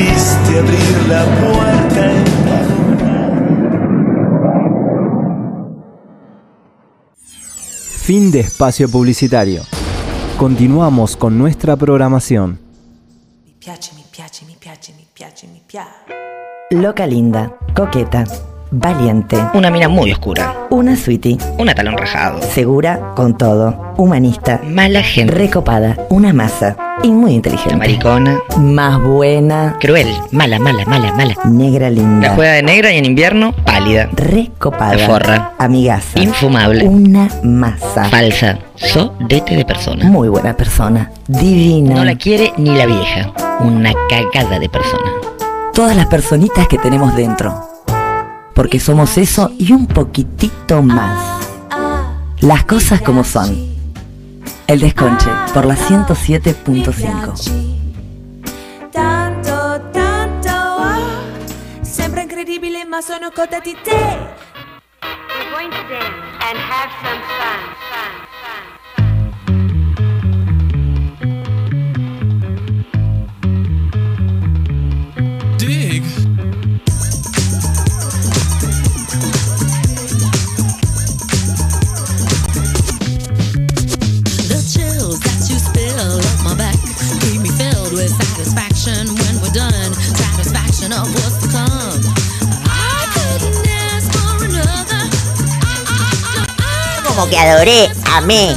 decidiste abrir la puerta en Fin de espacio publicitario. Continuamos con nuestra programación. Mi piace, mi piace, mi piace, mi piace, mi piace. Loca linda, coqueta, valiente, Una mina muy oscura. una sweetie, Una talón rajado. segura con todo, humanista, Mala gente. recopada, una masa y muy La inteligente. maricona. Más buena, Cruel. Mala, mala, mala, mala. negra La linda, juega de negra y en invierno, pálida. recopada, La forra. amigaza, Infumable. una masa, Falsa. Sodete de persona. muy buena persona, divina. No la quiere ni la vieja. Una cagada de persona. Todas las personitas que tenemos dentro. Porque somos eso y un poquitito más. Las cosas como son. El desconche por la 107.5. Tanto, tanto, ah, sembra incredibile ma sono cotta di te. We're going to dance and have some fun, fun. Filled with satisfaction when we're done. Satisfaction of what's to come. I couldn't ask for another. Como que adoré, amé.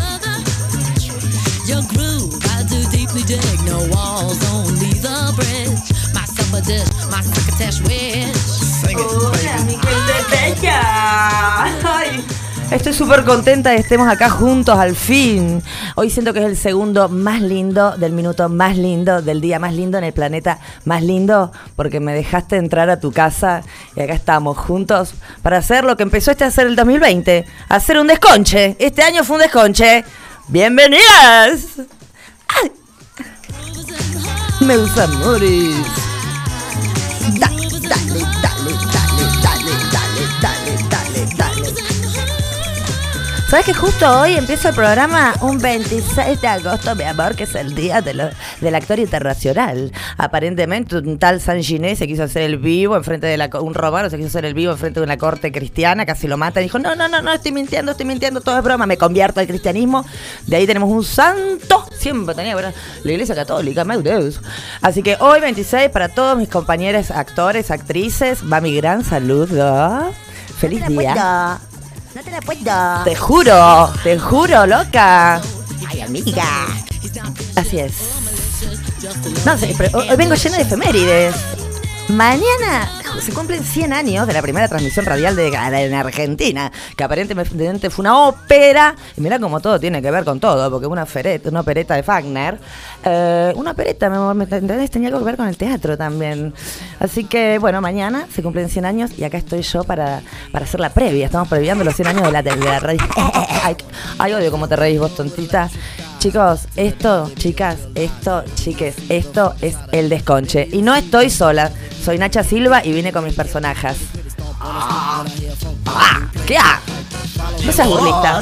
Your groove, I do deeply dig. No walls, only the bridge. My supper dish, my succotash wish. Sing it, baby. Ay, Estoy súper contenta de estemos acá juntos al fin. Hoy siento que es el segundo más lindo, del minuto más lindo, del día más lindo en el planeta más lindo, porque me dejaste entrar a tu casa y acá estamos juntos para hacer lo que empezó este a hacer el 2020, hacer un desconche. Este año fue un desconche. ¡Bienvenidas! ¡Ay! Meus amores. Da- ¿Sabes que justo hoy empieza el programa un 26 de agosto, mi amor, que es el día de lo- del actor internacional? Aparentemente un tal San Ginés se quiso hacer el vivo enfrente de la un romano se quiso hacer el vivo enfrente de una corte cristiana, casi lo mata y dijo, no, no, no, no, estoy mintiendo, estoy mintiendo, todo es broma, me convierto al cristianismo. De ahí tenemos un santo, siempre tenía ¿verdad? la iglesia católica, meu Deus. Así que hoy 26 para todos mis compañeros actores, actrices, va mi gran saludo. Feliz día. No te la puedo. Te juro, te juro, loca. Ay, amiga. Así es. No sé, pero hoy vengo llena de efemérides. Mañana se cumplen 100 años de la primera transmisión radial de en Argentina, que aparentemente fue una ópera. Y mira cómo todo tiene que ver con todo, porque una, fereta, una opereta de Wagner. eh, una opereta, ¿me entendés? Tenía algo que ver con el teatro también. Así que, bueno, mañana se cumplen 100 años y acá estoy yo para, para hacer la previa. Estamos previando los 100 años de la, de la radio. Ay, ay, odio cómo te reís vos, tontita. Chicos, esto, chicas, esto, chiques, esto es el desconche. Y no estoy sola. Soy Nacha Silva y vine con mis personajes. Ah, ah, ¿Qué ha? No seas burlista.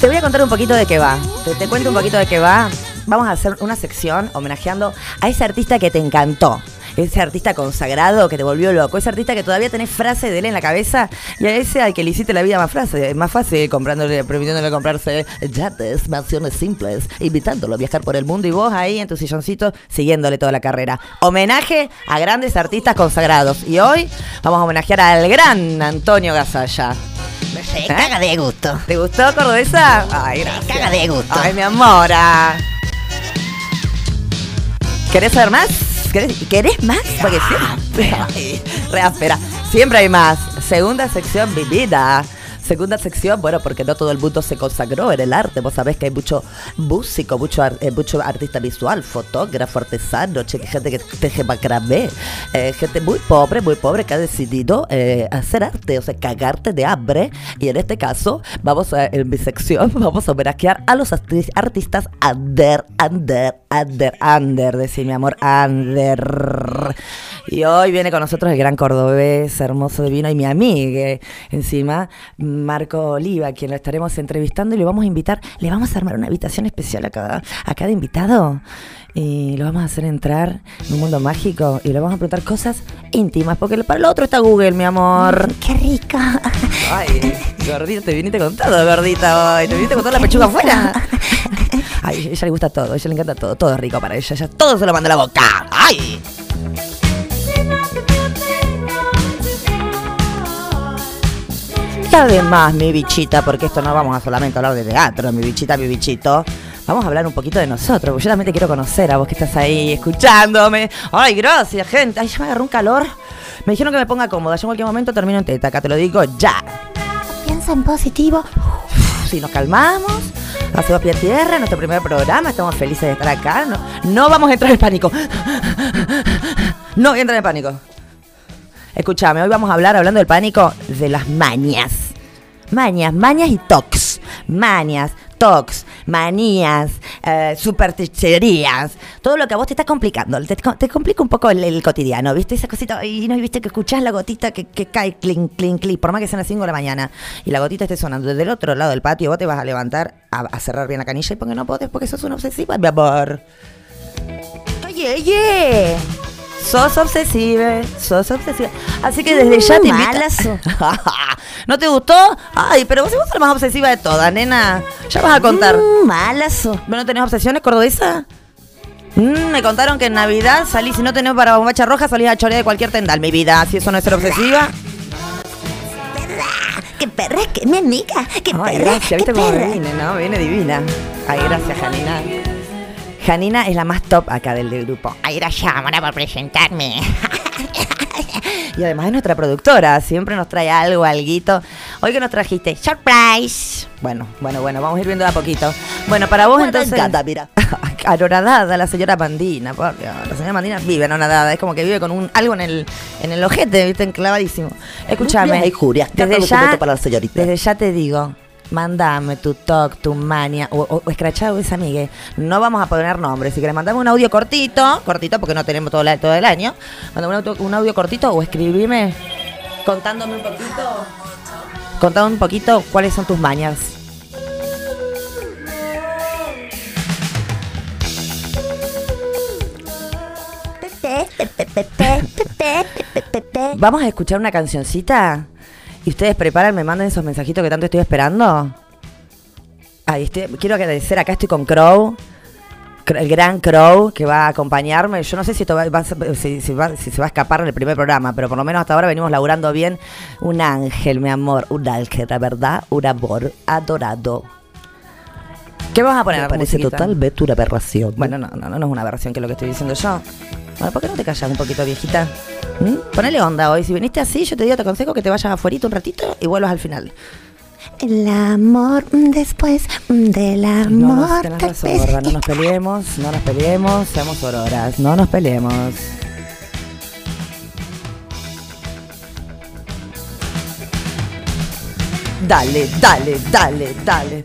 Te voy a contar un poquito de qué va. Te cuento un poquito de qué va. Vamos a hacer una sección homenajeando a ese artista que te encantó. Ese artista consagrado que te volvió loco. Ese artista que todavía tenés frase de él en la cabeza. Y a ese al que le hiciste la vida más, frase, más fácil, comprándole, permitiéndole comprarse yates, mansiones simples, invitándolo a viajar por el mundo. Y vos ahí en tu silloncito siguiéndole toda la carrera. Homenaje a grandes artistas consagrados. Y hoy vamos a homenajear al gran Antonio Gasalla. Se caga de gusto. ¿Te gustó, Cordobesa? Ay, gracias. caga de gusto. Ay, mi amor. ah. ¿Querés saber más? ¿Querés, más? Porque siempre. Ay, re áspera. Siempre hay más. Segunda sección, mi vida. Segunda sección, bueno, porque no todo el mundo se consagró en el arte. Vos sabés que hay mucho músico, mucho, ar- eh, mucho artista visual, fotógrafo, artesano, gente que teje macramé, eh, gente muy pobre, muy pobre que ha decidido eh, hacer arte, o sea, cagarte de hambre. Y en este caso, vamos a, en mi sección, vamos a homenajear a los arti- artistas under, under, under, under, decir mi amor, under. Y hoy viene con nosotros el gran cordobés, hermoso divino, y mi amiga encima, Marco Oliva, quien lo estaremos entrevistando y le vamos a invitar, le vamos a armar una habitación especial a cada, a cada invitado. Y lo vamos a hacer entrar en un mundo mágico y le vamos a preguntar cosas íntimas, porque para lo otro está Google, mi amor. Qué rico. Ay, gordita, te viniste con todo, gordita, hoy. Te viniste con toda la pechuga afuera. Ay, a ella le gusta todo, a ella le encanta todo, todo es rico para ella, ella todo se lo manda a la boca. ¡Ay! Y además, mi bichita, porque esto no vamos a solamente hablar de teatro, mi bichita, mi bichito. Vamos a hablar un poquito de nosotros, porque yo también te quiero conocer a vos que estás ahí escuchándome. Ay, gracias, gente. Ay, ya me agarró un calor. Me dijeron que me ponga cómoda. Yo en cualquier momento termino en teta, acá te lo digo ya. Piensa en positivo. Si nos calmamos, hacemos pie a tierra, nuestro primer programa, estamos felices de estar acá. No, no vamos a entrar en pánico. No voy a entrar en pánico. Escúchame, hoy vamos a hablar, hablando del pánico, de las mañas. Mañas, mañas y tocs. Mañas, tocs, manías, eh. Todo lo que a vos te está complicando. Te, complica un poco el, cotidiano, ¿viste? Esa cosita, y no viste que escuchás la gotita que, que cae, clink, clink, clink, por más que sean las 5 de la mañana y la gotita esté sonando desde el otro lado del patio, vos te vas a levantar a, a cerrar bien la canilla y porque no podés, porque sos una obsesiva, mi amor. Oye, oye. Sos obsesiva, sos obsesiva. Así que desde ya te invito. ¿No te gustó? Ay, pero vos sos la más obsesiva de todas, nena. Ya vas a contar. Mm, malazo. ¿Vos no tenés obsesiones, cordobesa? Mm, me contaron que en Navidad salís, si no tenés para bombacha roja, salís a chorear de cualquier tendal, mi vida. Si eso no es ser obsesiva. Qué perra, que mi amiga. Qué Ay, perra. gracias, qué viste cómo me perra. viene, ¿no? Viene divina. Ay, gracias, Janina. Janina es la más top acá del, del grupo. Ay, gracias, Mona, por presentarme. Y además es nuestra productora, siempre nos trae algo, alguito. Hoy que nos trajiste, surprise. Bueno, bueno, bueno, vamos a ir viendo de a poquito. Bueno, para vos entonces. encanta, mira. Anoradada, la señora Dios. La señora Mandina vive anoradada, es como que vive con un algo en el, en el ojete, viste, enclavadísimo. Escúchame. Ay, Julia, acá desde ya, para la señorita. desde ya te digo, mandame tu talk, tu mania, o, o, o escrachado esa amiga. No vamos a poner nombres. Si querés, mandame un audio cortito, cortito porque no tenemos todo, la- todo el año. Mandame un audio, un audio cortito o escribime contándome un poquito. Contame un poquito cuáles son tus mañas. Vamos a escuchar una cancioncita y ustedes preparan, me manden esos mensajitos que tanto estoy esperando. Estoy, quiero agradecer, acá estoy con Crow, Cr- el gran Crow que va a acompañarme. Yo no sé si, si se va a escapar en el primer programa, pero por lo menos hasta ahora venimos laburando bien. Un ángel, mi amor, un ángel, la verdad, un amor adorado. ¿Qué vas a poner? Me parece musiquita? totalmente una aberración. Bueno, no, no, no, no es una aberración que es lo que estoy diciendo yo. Bueno, ¿por qué no te callas un poquito, viejita? ¿Mm? Ponele onda hoy. Si viniste así, yo te digo, te aconsejo que te vayas afuera un ratito y vuelvas al final. El amor después del No, amor. nos, tenés razón, gorda, no nos peleemos, no nos peleemos, seamos auroras, no nos peleemos. Dale, dale, dale, dale.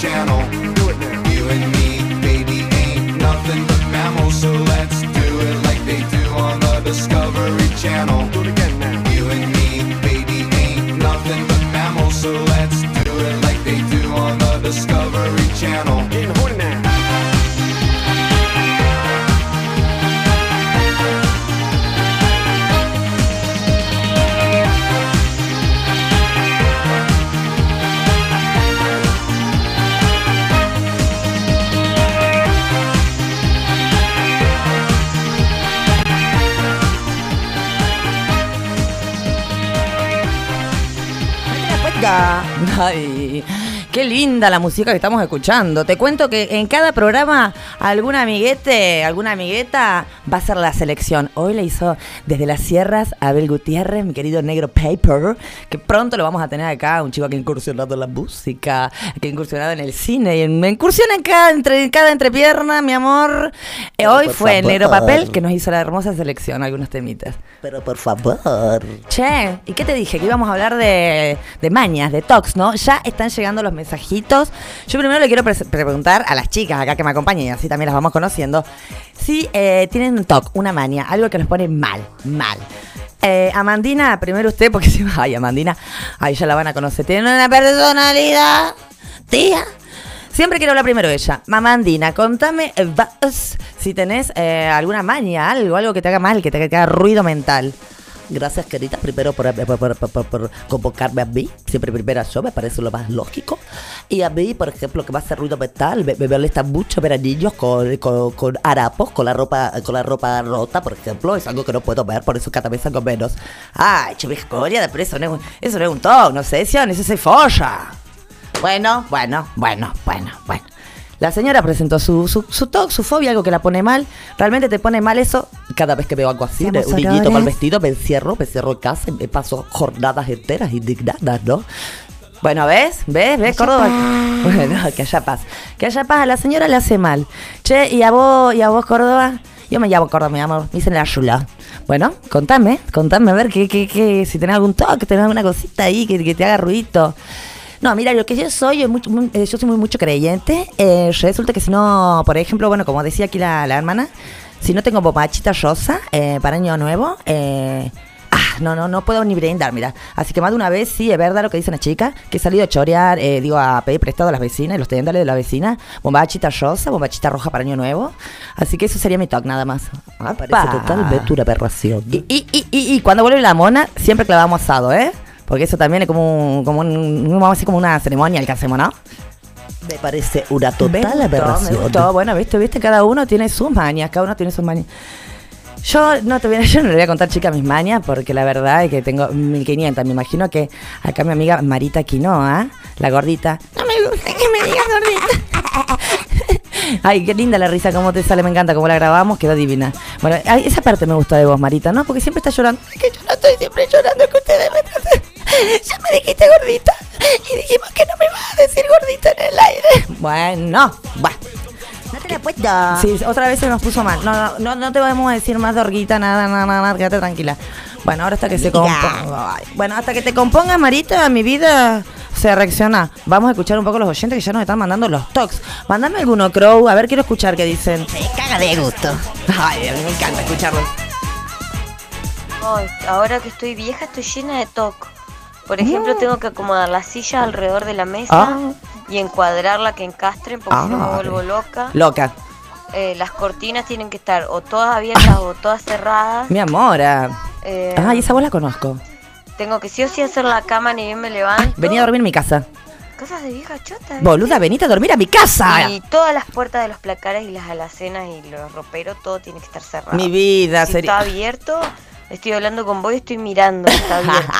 Channel. Ay, qué linda la música que estamos escuchando. Te cuento que en cada programa algún amiguete, alguna amigueta va a ser la selección. Hoy le hizo desde las sierras Abel Gutiérrez, mi querido negro Paper, que pronto lo vamos a tener acá, un chico que ha incursionado en la música, que ha incursionado en el cine y en, me incursiona en cada, entre, en cada entrepierna, mi amor. Eh, hoy fue favor. Negro Papel que nos hizo la hermosa selección, algunos temitas. Pero por favor. Che, ¿y qué te dije? Que íbamos a hablar de, de mañas, de tox, ¿no? Ya están llegando los mensajitos. Yo primero le quiero pre- preguntar a las chicas acá que me acompañan y así también las vamos conociendo, si eh, tienen un toc, una manía, algo que los pone mal, mal. Eh, Amandina, primero usted, porque si ay, Amandina, ahí ya la van a conocer. Tiene una personalidad, tía. Siempre quiero hablar primero ella. Mamandina, contame eh, si tenés eh, alguna maña, algo, algo que te haga mal, que te, que te haga ruido mental. Gracias, querida, primero por, por, por- por- convocarme a mí. Siempre primero yo, me parece lo más lógico. Y a mí, por ejemplo, que va a hacer ruido mental, me, me molesta mucho ver a niños con, con, con harapos, con la ropa con la ropa rota, por ejemplo. Es algo que no puedo ver, por eso cada vez hago menos. Ay, chiviscoria, pero eso no es eso no es un toque, no sé, eso se folla. Bueno, bueno, bueno, bueno, bueno. La señora presentó su, su, su su fobia, algo que la pone mal. ¿Realmente te pone mal eso? Cada vez que veo algo así, Seamos un niñito mal vestido, me encierro, me cierro en casa y me paso jornadas enteras indignadas, ¿no? Bueno, ¿ves? ¿Ves? ¿Ves, Córdoba? Bueno, que haya paz. Que haya paz. A la señora le hace mal. Che, ¿y a vos, y a vos Córdoba? Yo me llamo Córdoba, mi amor. Me dicen la Yula. Bueno, contame, contame a ver que, que, que, si tenés algún toque, tenés alguna cosita ahí que, que te haga ruido. No, mira, lo que yo soy, muy- eh, yo soy muy mucho creyente. Eh, resulta que si no, por ejemplo, bueno, como decía aquí la, la hermana, si no tengo bomachita rosa eh, para año nuevo, eh, ah, no, no, no puedo ni brindar, mira. Así que más de una vez, sí, es verdad lo que dicen las chicas, que he salido a chorear, eh, digo, a pedir prestado a las vecinas, los tendales de la vecina, bombachita rosa, bombachita roja para año nuevo. Así que eso sería mi talk nada más. Parece Apa. totalmente una aberración. Y, y, y, y, y cuando vuelve la mona, siempre clavamos asado, ¿eh? Porque eso también es como, un- como, un, vamos a decir, como una ceremonia el que hacemos, ¿no? Me parece una total gustó, aberración. gustó. Bueno, viste, viste, cada uno tiene sus mañas, cada uno tiene sus mañas. Yo no te voy a, yo no le voy a contar, chica, mis mañas, porque la verdad es que tengo 1500. Me imagino que acá mi amiga Marita Quinoa, la gordita. No me gusta que me digas gordita. Ay, qué linda la risa, cómo te sale, me encanta, cómo la grabamos, quedó divina. Bueno, esa parte me gusta de vos, Marita, ¿no? Porque siempre estás llorando. Es que yo no estoy siempre llorando, es Ya me dijiste gordita. Y dijimos que no me vas a decir gordita en el aire. Bueno, bueno. No te la puedo. Sí, otra vez se nos puso mal. No, no, no, no te podemos decir más dorguita, nada, nada, nada, quédate tranquila. Bueno, ahora hasta que se componga. Ay, Bueno, hasta que te compongas, Marita, mi vida se reacciona. Vamos a escuchar un poco los oyentes que ya nos están mandando los talks. Mándame alguno, Crow, a ver, quiero escuchar qué dicen. Me caga de gusto. Ay, a mí me encanta escucharlos. Ay, ahora que estoy vieja estoy llena de TOC. Por ejemplo, tengo que acomodar la silla alrededor de la mesa. Ah. y encuadrarla que encastren porque si no me Ah, vuelvo loca. Loca. Eh, las cortinas tienen que estar o todas abiertas o todas cerradas. Mi amor. ah. Eh, Ay, esa voz la conozco. Tengo que sí o sí hacer la cama ni bien me levanto. Vení a dormir en mi casa. Cosas de vieja chota. ¿viste? Boluda, venite a dormir a mi casa. Y todas las puertas de los placares y las alacenas y los roperos, todo tiene que estar cerrado. Mi vida, si sería- está abierto, estoy hablando con vos y estoy mirando, está abierto.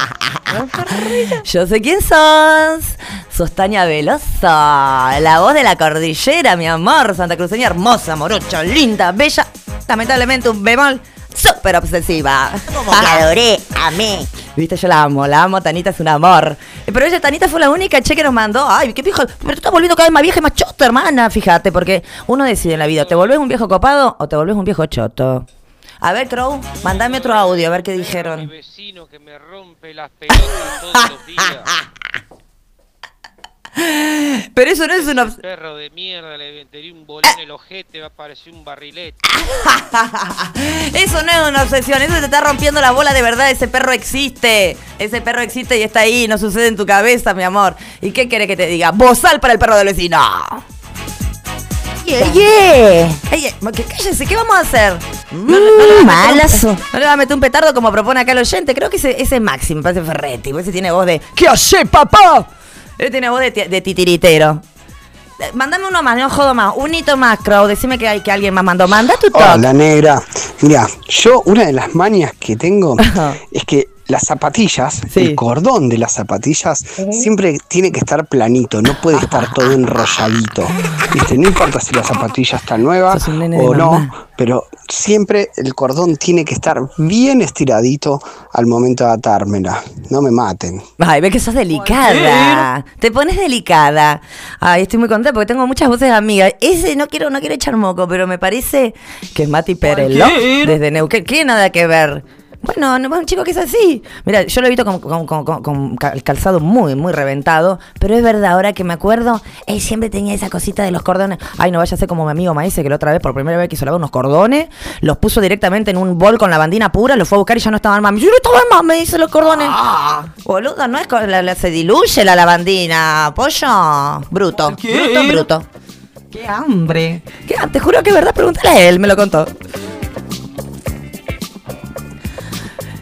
¿No, Ferrarita? Yo sé quién sos. Sos Tania Veloso, la voz de la cordillera, mi amor. Santa Cruceña hermosa, morocha, linda, bella. Lamentablemente un bemol súper obsesiva. La adoré, amé. Viste, yo la amo, la amo, Tanita es un amor. Pero ella, Tanita, fue la única che que nos mandó. Ay, qué vieja, pero tú estás volviendo cada vez más vieja y más chota, hermana. Fíjate, porque uno decide en la vida, ¿te volvés un viejo copado o te volvés un viejo choto? A ver, Crow, mandame otro audio, a ver qué dijeron. vecino que me rompe las pelotas todos los días. Pero eso no es una... Perro de mierda, le metería un bolón en el ojete, va a parecer un barrilete. Eso no es una obsesión, eso te está rompiendo la bola de verdad. Ese perro existe. Ese perro existe y está ahí, no sucede en tu cabeza, mi amor. ¿Y qué quiere que te diga? Bozal para el perro del vecino. Yeah, yeah. Que cállese, ¿qué vamos a hacer? No, le- no le va a meter un- malazo. No le va a meter un petardo como propone acá el oyente. Creo que ese, ese es Maxi, me parece Ferretti. Ese tiene voz de ¿Qué hace, papá? Él tiene voz de, ti- de titiritero. Eh, Mándame uno más, no jodo más. Un hito más, Crow. Decime que, hay, que alguien más mandó. Manda tu toque. Hola negra, mira, yo una de las mañas que tengo es que las zapatillas, el cordón de las zapatillas siempre tiene que estar planito, no puede estar todo enrolladito. ¿Viste? No importa si la zapatilla está nueva o no, mamá. pero siempre el cordón tiene que estar bien estiradito al momento de atármela. No me maten. Ay, ve que sos delicada. Te pones delicada. Ay, estoy muy contenta porque tengo muchas voces de amigas. Ese no quiero, no quiero echar moco, pero me parece que es Mati Perello Cualquier. desde Neuquén. ¿Qué nada que ver? Bueno, no, un chico que es así. Mira, yo lo he visto con, con- con- con- calzado muy, muy reventado. Pero es verdad, ahora que me acuerdo, él siempre tenía esa cosita de los cordones. Ay, no vaya a ser como mi amigo Maíce, que la otra vez, por primera vez, quiso lavar unos cordones. Los puso directamente en un bol con la bandina pura, los fue a buscar y ya no estaban más. Yo no estaban más, me dice los cordones. Boludo, no es con la- la- se diluye la lavandina, pollo. Bruto, bruto, bruto. Qué hambre. ¿Qué Te juro que es verdad, pregúntale a él, me lo contó.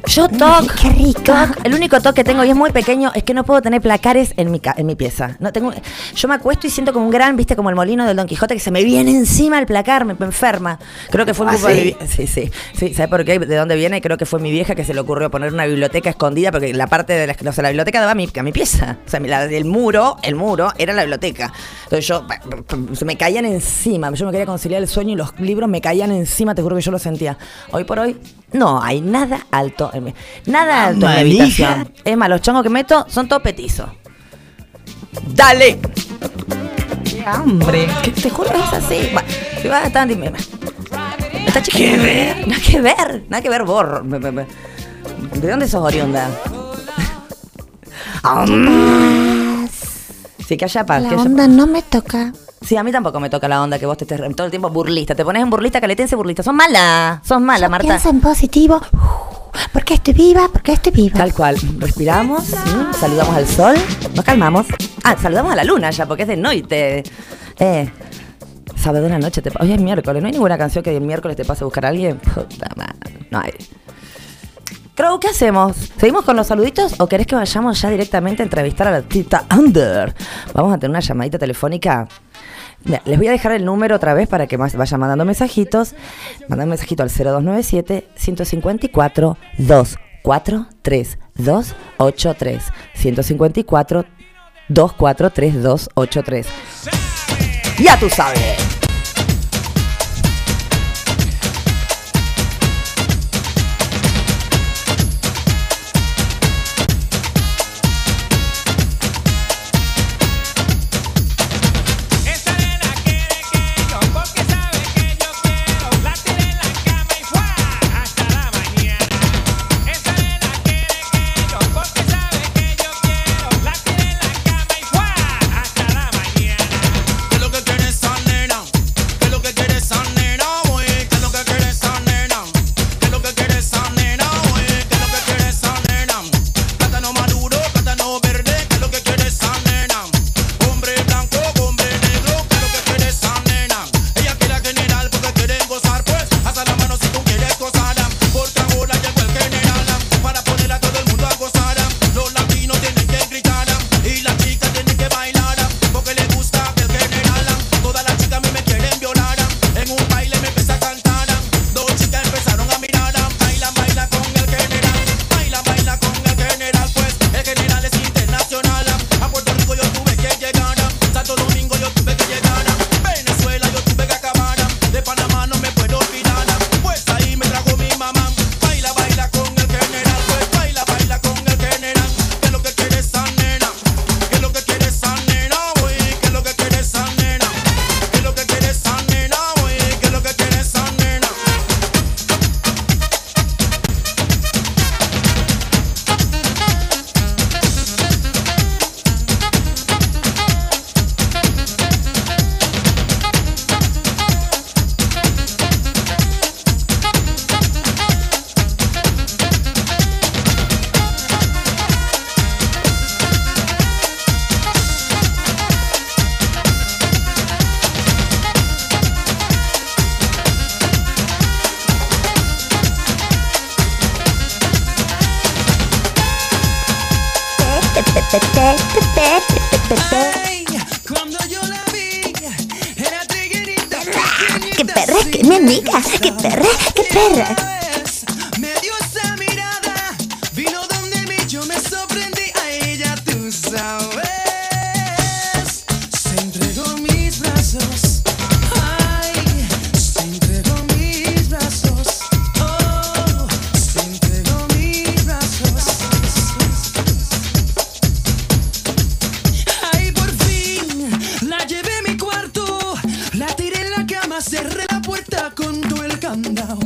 Yo toc. Qué rico. el único toque que tengo y es muy pequeño es que no puedo tener placares en mi, en mi pieza. No tengo, yo me acuesto y siento como un gran, viste, como el molino del Don Quijote que se me viene encima el placar, me, me enferma. Creo que fue ¿Ah, culpa de sí? Sí, sí. Sí, ¿sabes por qué? ¿De dónde viene? Creo que fue mi vieja que se le ocurrió poner una biblioteca escondida porque la parte de la, o sea, la biblioteca daba a mi, a mi pieza. O sea, la del muro, el muro era la biblioteca. Entonces yo, se me caían encima. Yo me quería conciliar el sueño y los libros me caían encima, te juro que yo lo sentía. Hoy por hoy, no hay nada alto en mi, nada alto en mi Manija. habitación. Es más, los chongos que meto son todos petizos. ¡Dale! ¡Qué hambre! Que te juro es así. Va, si vas a estar, dime. Está chiquito. Nada que ver, nada que ver, borro. ¿De dónde sos oriunda? Ah, Sí, que haya paz. La que haya onda no me toca. Sí, a mí tampoco me toca la onda que vos te estés todo el tiempo burlista. Te pones en burlista, caletense burlista. Son malas, son malas, Marta. Piensa en positivo. Porque estoy viva, porque estoy viva. Tal cual. Respiramos, ¿sí? saludamos al sol, nos calmamos. Ah, saludamos a la luna ya, porque es de noche. Eh, sábado en la noche te Hoy es miércoles, ¿no hay ninguna canción que el miércoles te pase a buscar a alguien? Puta madre, no hay. Crow, ¿qué hacemos? ¿Seguimos con los saluditos o querés que vayamos ya directamente a entrevistar a la tita Under? Vamos a tener una llamadita telefónica. Mira, les voy a dejar el número otra vez para que más vayan mandando mensajitos. Mandan un mensajito al 0297 154 243 283 154 243 283. Ya tú sabes. Cerré la puerta con todo el candado.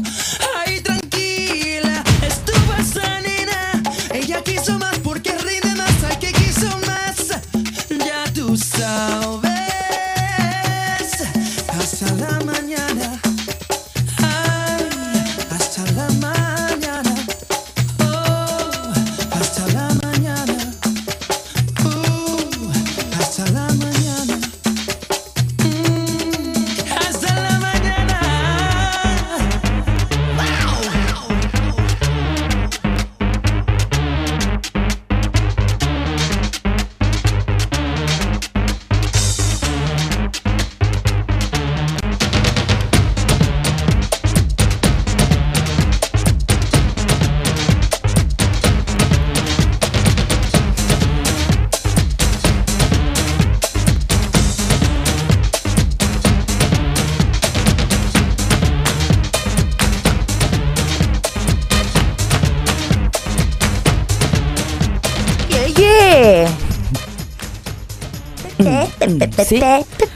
Sí.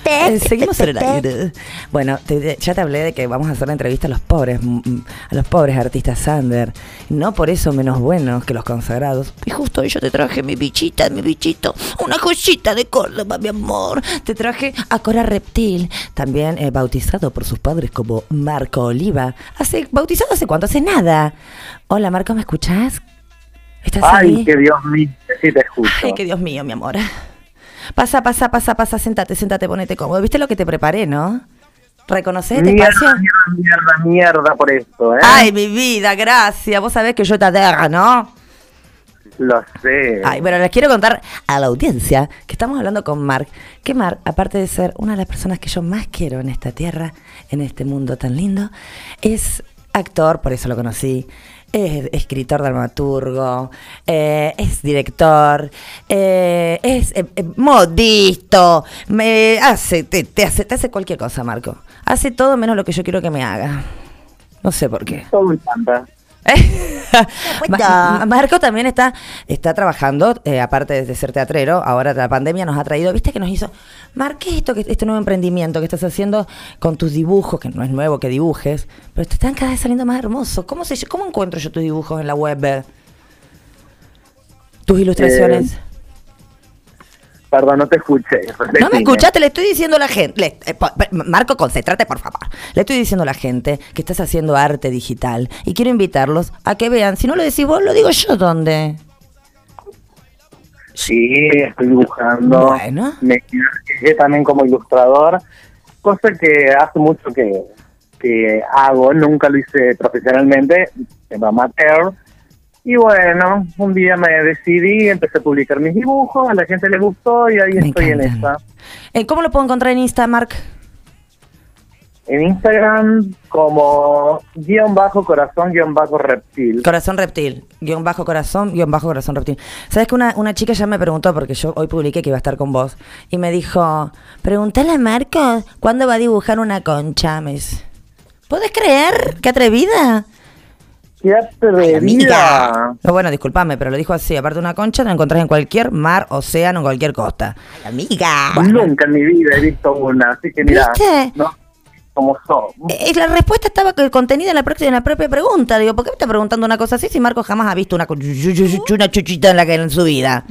Eh, Seguimos en el aire. Bueno, te- ya te hablé de que vamos a hacer la entrevista a los pobres, mm, mm, a los pobres artistas Sander. No por eso menos buenos que los consagrados. Y justo hoy yo te traje mi bichita, mi bichito, una joyita de Córdoba, mi amor. Te traje a Cora Reptil, también eh, bautizado por sus padres como Marco Oliva. Hace, ¿Bautizado hace cuánto? Hace nada. Hola, Marco, ¿me escuchás? ¿Estás Ay, ahí? que Dios mío, sí te escucho. Ay, que Dios mío, mi amor. Pasa, pasa, pasa, pasa, sentate, sentate, ponete cómodo. ¿Viste lo que te preparé, no? ¿Reconoces este Mierda, espacio? mierda, mierda, mierda por esto, ¿eh? Ay, mi vida, gracias. Vos sabés que yo te adoro, ¿no? Lo sé. Ay, bueno, les quiero contar a la audiencia que estamos hablando con Mark. Que Mark, aparte de ser una de las personas que yo más quiero en esta tierra, en este mundo tan lindo, es actor, por eso lo conocí. Es escritor dramaturgo, eh, es director, eh, es eh, eh, modisto, me hace, te, te hace, te hace cualquier cosa, Marco. Hace todo menos lo que yo quiero que me haga. No sé por qué. Ma- Marco también está, está trabajando, eh, aparte de ser teatrero, ahora la pandemia nos ha traído, viste que nos hizo, Mar, ¿qué es esto, que, este nuevo emprendimiento que estás haciendo con tus dibujos, que no es nuevo que dibujes, pero te están cada vez saliendo más hermosos? ¿Cómo, se, cómo encuentro yo tus dibujos en la web? Tus ilustraciones. Eh, Perdón, no te escuché. no me escuchaste, le estoy diciendo a la gente. le- eh, po- Marco, concéntrate, por favor. Le estoy diciendo a la gente que estás haciendo arte digital y quiero invitarlos a que vean. Si no lo decís vos, lo digo yo dónde. Sí, estoy dibujando. Bueno. Me quedé también como ilustrador, cosa que hace mucho que, que hago, nunca lo hice profesionalmente, en amateur. Y bueno, un día me decidí, empecé a publicar mis dibujos, a la gente le gustó y ahí Me estoy en esa. Eh, ¿Cómo lo puedo encontrar en Insta, Mark? En Instagram como guion bajo corazón guion bajo reptil. Corazón reptil, guion bajo corazón, guion bajo corazón reptil. ¿Sabes que una, una chica ya me preguntó, porque yo hoy publiqué que iba a estar con vos, y me dijo, pregúntale a Marco cuándo va a dibujar una concha. Me dice, ¿Podés creer? ¡Qué atrevida! ¡Qué atrevida! No, bueno, discúlpame, pero lo dijo así. Aparte, una concha la encontrás en cualquier mar, océano, en cualquier costa. amiga! Nunca en mi vida he visto una, así que mira, ¿Viste? no, como son. Eh, la respuesta estaba co- contenida en la, propia, en la propia pregunta. Digo, ¿por qué me está preguntando una cosa así si Marco jamás ha visto una, chuchita en, la que, en su vida?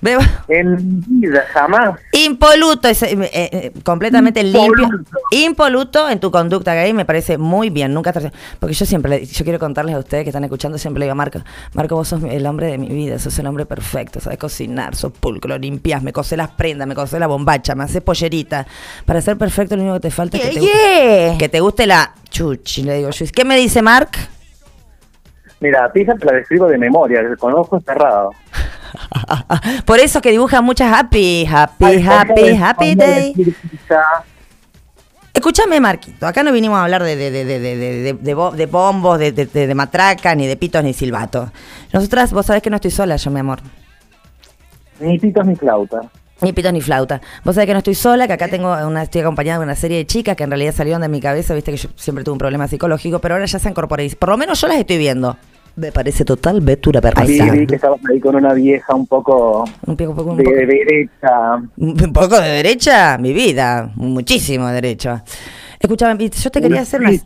¿Bebo? En mi vida, jamás. Impoluto, es, eh, eh, completamente limpio. Impoluto en tu conducta gay, me parece muy bien. Nunca te- Porque yo siempre, le- yo quiero contarles a ustedes que están escuchando, siempre le digo a Marco, Marco, vos sos el hombre de mi vida, sos el hombre perfecto, sabes cocinar, sos pulcro, limpias, me cosé las prendas, me cosé la bombacha, me haces pollerita. Para ser perfecto, lo único que te falta es que te, Yeah, gu- que te guste la chuchi, le digo yo. ¿Qué me dice Mark? Mira, fíjate, la describo de memoria, con ojos cerrados. Por eso que dibuja muchas happy, happy, happy, happy day. Escúchame, Marquito, acá no vinimos a hablar de, de, de, de, de, de, de bo- de bombos, de, matracas, ni de pitos, ni silbatos. Nosotras, vos sabés que no estoy sola yo, mi amor. Ni pitos ni flauta. Ni pitos ni flauta. Vos sabés que no estoy sola, que acá tengo una, estoy acompañada de una serie de chicas que en realidad salieron de mi cabeza, viste que yo siempre tuve un problema psicológico, pero ahora ya se han incorporado. Por lo menos yo las estoy viendo. Me parece totalmente una Vi, perversa. vi que estabas ahí con una vieja un poco Un poco, un poco- de derecha. Un poco de derecha, mi vida, muchísimo de derecha. Escúchame, yo te quería hacer unas,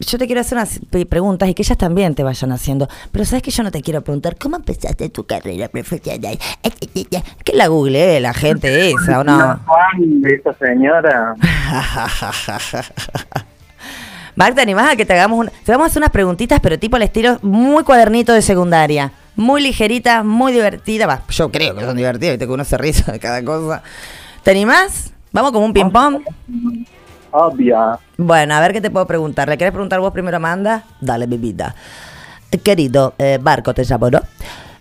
yo te quiero hacer unas preguntas y que ellas también te vayan haciendo. Pero sabes que yo no te quiero preguntar cómo empezaste tu carrera profesional. Que la googleé la gente esa o no. fan de esa señora. Marc, ¿te animás a que te hagamos un- te vamos a hacer unas preguntitas, pero tipo al estilo muy cuadernito de secundaria? Muy ligerita, muy divertida. Va, yo creo que son divertidas, viste que uno se risa de cada cosa. ¿Te animás? Vamos como un ping-pong. Obvia. Bueno, a ver qué te puedo preguntar. ¿Le quieres preguntar vos primero, Amanda? Dale. Eh, Querido, eh, Barco te llamo, ¿no?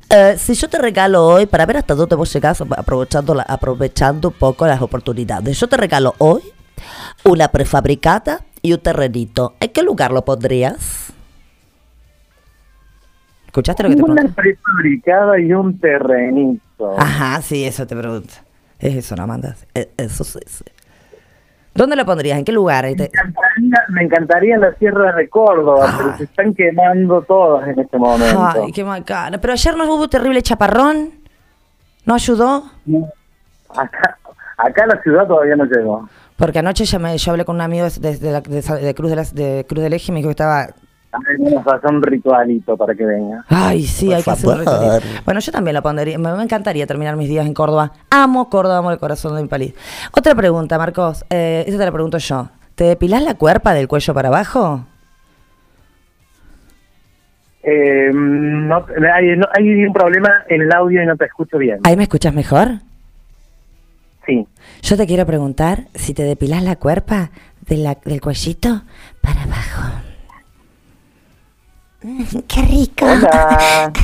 Eh, si yo te regalo hoy, para ver hasta dónde vos llegás, aprovechando, la- aprovechando un poco las oportunidades, yo te regalo hoy una prefabricada y un terrenito. ¿En qué lugar lo pondrías? ¿Escuchaste lo que te Una pregunté? prefabricada y un terrenito. Ajá, sí, eso te pregunto. Es eso, ¿no, Amanda? Eh, eso sí. ¿Dónde lo pondrías? ¿En qué lugar? Encantaría- me encantaría en la Sierra de Córdoba, pero se están quemando todas en este momento. Ay, qué macana. Pero ayer no hubo terrible chaparrón. ¿No ayudó? Acá, acá la ciudad todavía no llegó. Porque anoche ya me, yo hablé con un amigo de, de la- de- de Cruz, de, las- de Cruz del Eje y me dijo que estaba Vamos a hacer un ritualito para que venga. Ay, sí, Por hay que hacer un favor. ritual. Bueno, yo también lo pondría. Me, me encantaría terminar mis días en Córdoba. Amo Córdoba, amo el corazón de mi país. Otra pregunta, Marcos. Eh, esta te la pregunto yo. ¿Te depilás la cuerpa del cuello para abajo? Eh, no, hay, no- hay un problema en el audio y no te escucho bien. ¿Ahí me escuchas mejor? Sí. Yo te quiero preguntar si te depilás la cuerpa de la- del cuellito para abajo. ¡Qué rico! Hola.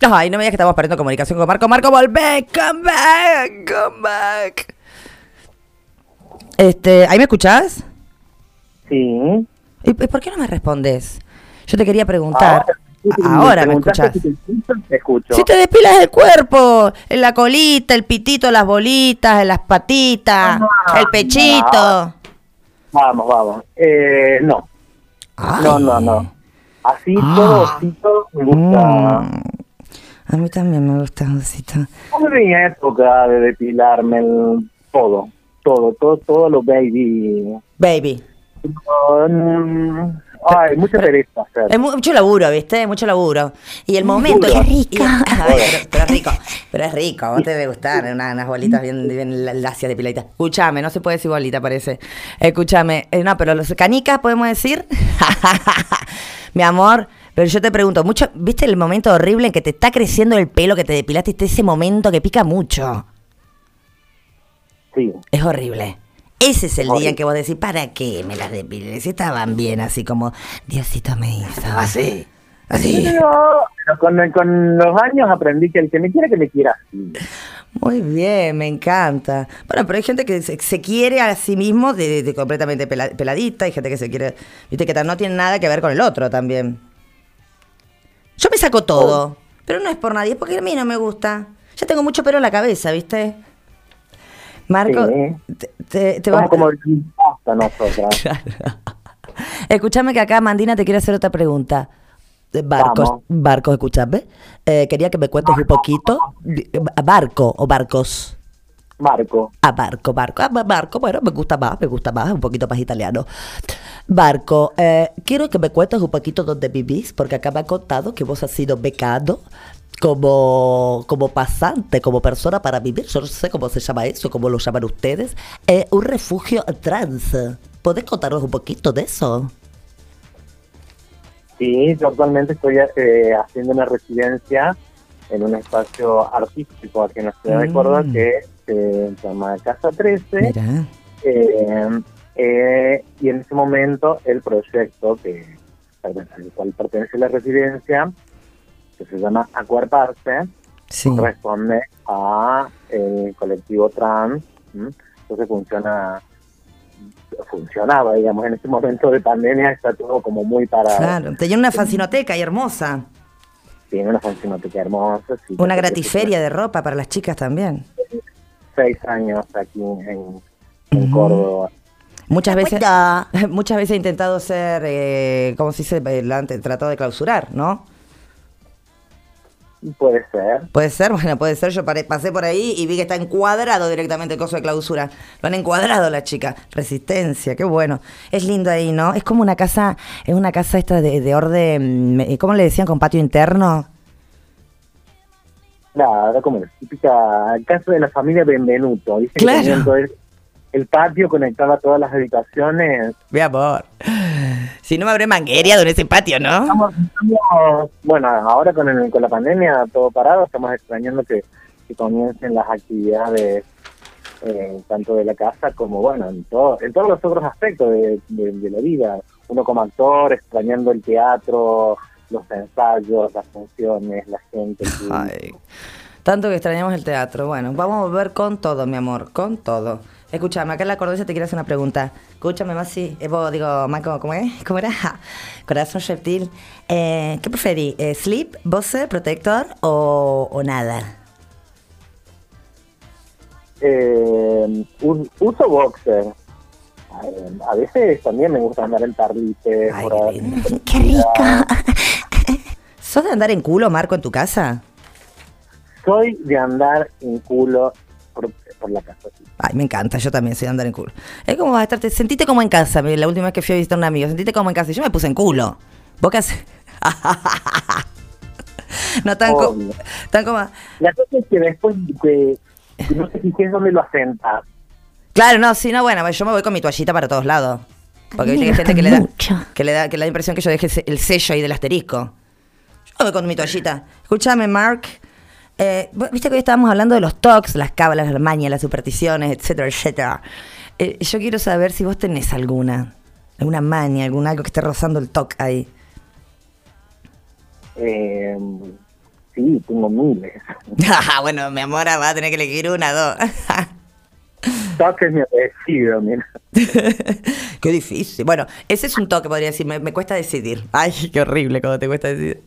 Ay, no me digas que estamos perdiendo comunicación con Marco. Marco, volvé. Come back. Come back. Este, ¿ahí me escuchás? Sí. ¿Y por qué no me respondes? Yo te quería preguntar. Ahora, Ahora me escuchás. si te escucho, te escucho. Si te depilas el cuerpo, en la colita, el pitito, las bolitas, en las patitas, el pechito. Vamos, vamos. Eh, no. No, no, no. Así Ah. todo osito me gusta. Mm. A mí también me gusta osito. Fue mi época de depilarme el- todo, todo, todo, todo lo baby. Baby. Mm, ay, mucha pereza. Es mu- mucho laburo, ¿viste? Mucho laburo. Y el momento... Qué Ay, pero, es rico. Pero es rico. A vos te debe gustar. Una- unas bolitas bien, bien lacias de piladita. Escúchame, no se puede decir bolita, parece. Escúchame. eh, no, pero los canicas, ¿podemos decir? Mi amor... Pero yo te pregunto, mucho, ¿viste el momento horrible en que te está creciendo el pelo, que te depilaste, este ese momento que pica mucho? Sí. Es horrible. Ese es el día Horrible. en que vos decís, ¿para qué me las depilé? Si estaban bien, así como Diosito me hizo. Así. Así. Pero, pero con, con los años aprendí que el que me quiera, que me quiera así. Muy bien, me encanta. Bueno, pero hay gente que se, se quiere a sí mismo de, de completamente pela- peladita, hay gente que se quiere, viste, que no tiene nada que ver con el otro también. Yo me saco todo, pero no es por nadie, es porque a mí no me gusta. Ya tengo mucho pelo en la cabeza, ¿viste? Marco, Sí. te, te, te Somos va- como hasta nosotras. Escúchame que acá Mandina te quiere hacer otra pregunta. Eh, Barcos, Vamos. Barcos, escúchame. Eh, quería que me cuentes un poquito. Eh, Barco o barcos. Marco. Ah, barco, barco. Ah, barco, bueno, me gusta más, me gusta más, un poquito más italiano. Barco, eh, quiero que me cuentes un poquito dónde vivís, porque acá me han contado que vos has sido becado como, como pasante, como persona para vivir. Yo no sé cómo se llama eso, cómo lo llaman ustedes. Eh, un refugio trans. ¿Podés contarnos un poquito de eso? Sí, yo actualmente estoy eh, haciendo una residencia en un espacio artístico aquí en la ciudad de Mm. Córdoba que se llama Casa 13. Mira. Eh, eh, y en ese momento el proyecto que al cual pertenece la residencia, que se llama Acuerparse, Sí. corresponde a el colectivo trans. ¿m? Entonces funciona funcionaba, digamos, en este momento de pandemia está todo como muy parado. Claro, tenía una fanzinoteca y hermosa. Tiene una fanzinoteca hermosa. sí, Una gratiferia de ropa para las chicas también. Seis años aquí en, en Córdoba. Muchas veces, muchas veces he intentado ser, eh, ¿cómo se dice? Eh, tratado de clausurar, ¿no? Puede ser. Puede ser, bueno, puede ser. Yo pasé por ahí y vi que está encuadrado directamente el coso de clausura. Lo han encuadrado la chica. Resistencia, qué bueno. Es lindo ahí, ¿no? Es como una casa, es una casa esta de, de orden, ¿cómo le decían? Con patio interno. Claro, como la típica casa de la familia Benvenuto. Dice Claro. que el, el patio conectaba todas las habitaciones. Mi amor. Si no me habré manguereado en ese patio, ¿no? Estamos, estamos- bueno, ahora con, el- con la pandemia todo parado, estamos extrañando que, que comiencen las actividades eh, tanto de la casa como, bueno, en, todo, en todos los otros aspectos de, de- de la vida. Uno como actor, extrañando el teatro, los ensayos, las funciones, la gente. Ay, tanto que extrañamos el teatro. Bueno, vamos a volver con todo, mi amor, con todo. Escúchame, acá en la Cordesa te quiero hacer una pregunta. Escúchame, Masi. Eh, vos, digo, Marco, ¿cómo es? ¿Cómo era? Ja, Corazón reptil. Eh, ¿Qué preferís? Eh, ¿Sleep, Bose, protector o, o nada? Eh, un- uso boxer. Eh, a veces también me gusta andar en tarlite. por ahí. ¡Qué rica! ¿Sos de andar en culo, Marco, en tu casa? Soy de andar en culo por, la casa. Ay, me encanta, yo también soy de andar en culo. Es como vas a estar, te sentiste como en casa, la última vez que fui a visitar a un amigo, sentiste como en casa y yo me puse en culo. ¿Vos qué haces? no tan, co- tan como... La cosa es que después que, que no te fijes dónde lo asentas. Claro, no, sí, no, bueno, yo me voy con mi toallita para todos lados. Porque viste que hay gente que le da, que le da, que le da la impresión que yo deje el sello ahí del asterisco. Yo me voy con mi toallita. Escúchame, Mark. Eh, viste que hoy estábamos hablando de los talks, las cábalas, las mañas, las supersticiones, etcétera, etcétera. Eh, yo quiero saber si vos tenés alguna, alguna maña, algún algo que esté rozando el talk ahí. Eh, sí, tengo miles. Ah, bueno, mi amor, va a tener que elegir una, dos. Toque es mi apellido, mira. Qué difícil. Bueno, ese es un toque, podría decir. Me, me cuesta decidir. Ay, qué horrible cómo te cuesta decidir.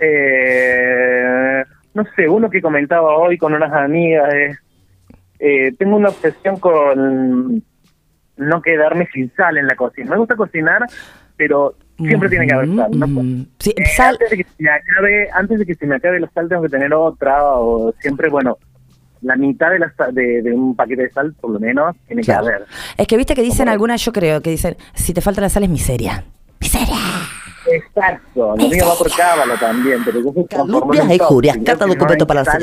Eh, no sé, uno que comentaba hoy con unas amigas es, eh, tengo una obsesión con no quedarme sin sal en la cocina. Me gusta cocinar, pero siempre tiene que haber sal. ¿no? Sí, Eh, Antes de que se me acabe, antes de que se me acabe la sal tengo que tener otra o siempre, bueno, la mitad de, la sal- de, de un paquete de sal por lo menos tiene Claro. que haber. Es que viste que dicen algunas, yo creo, que dicen, si te falta la sal es miseria. Exacto, lo mío va por cábala también, pero yo soy Calumnias e injurias, carta documento para la.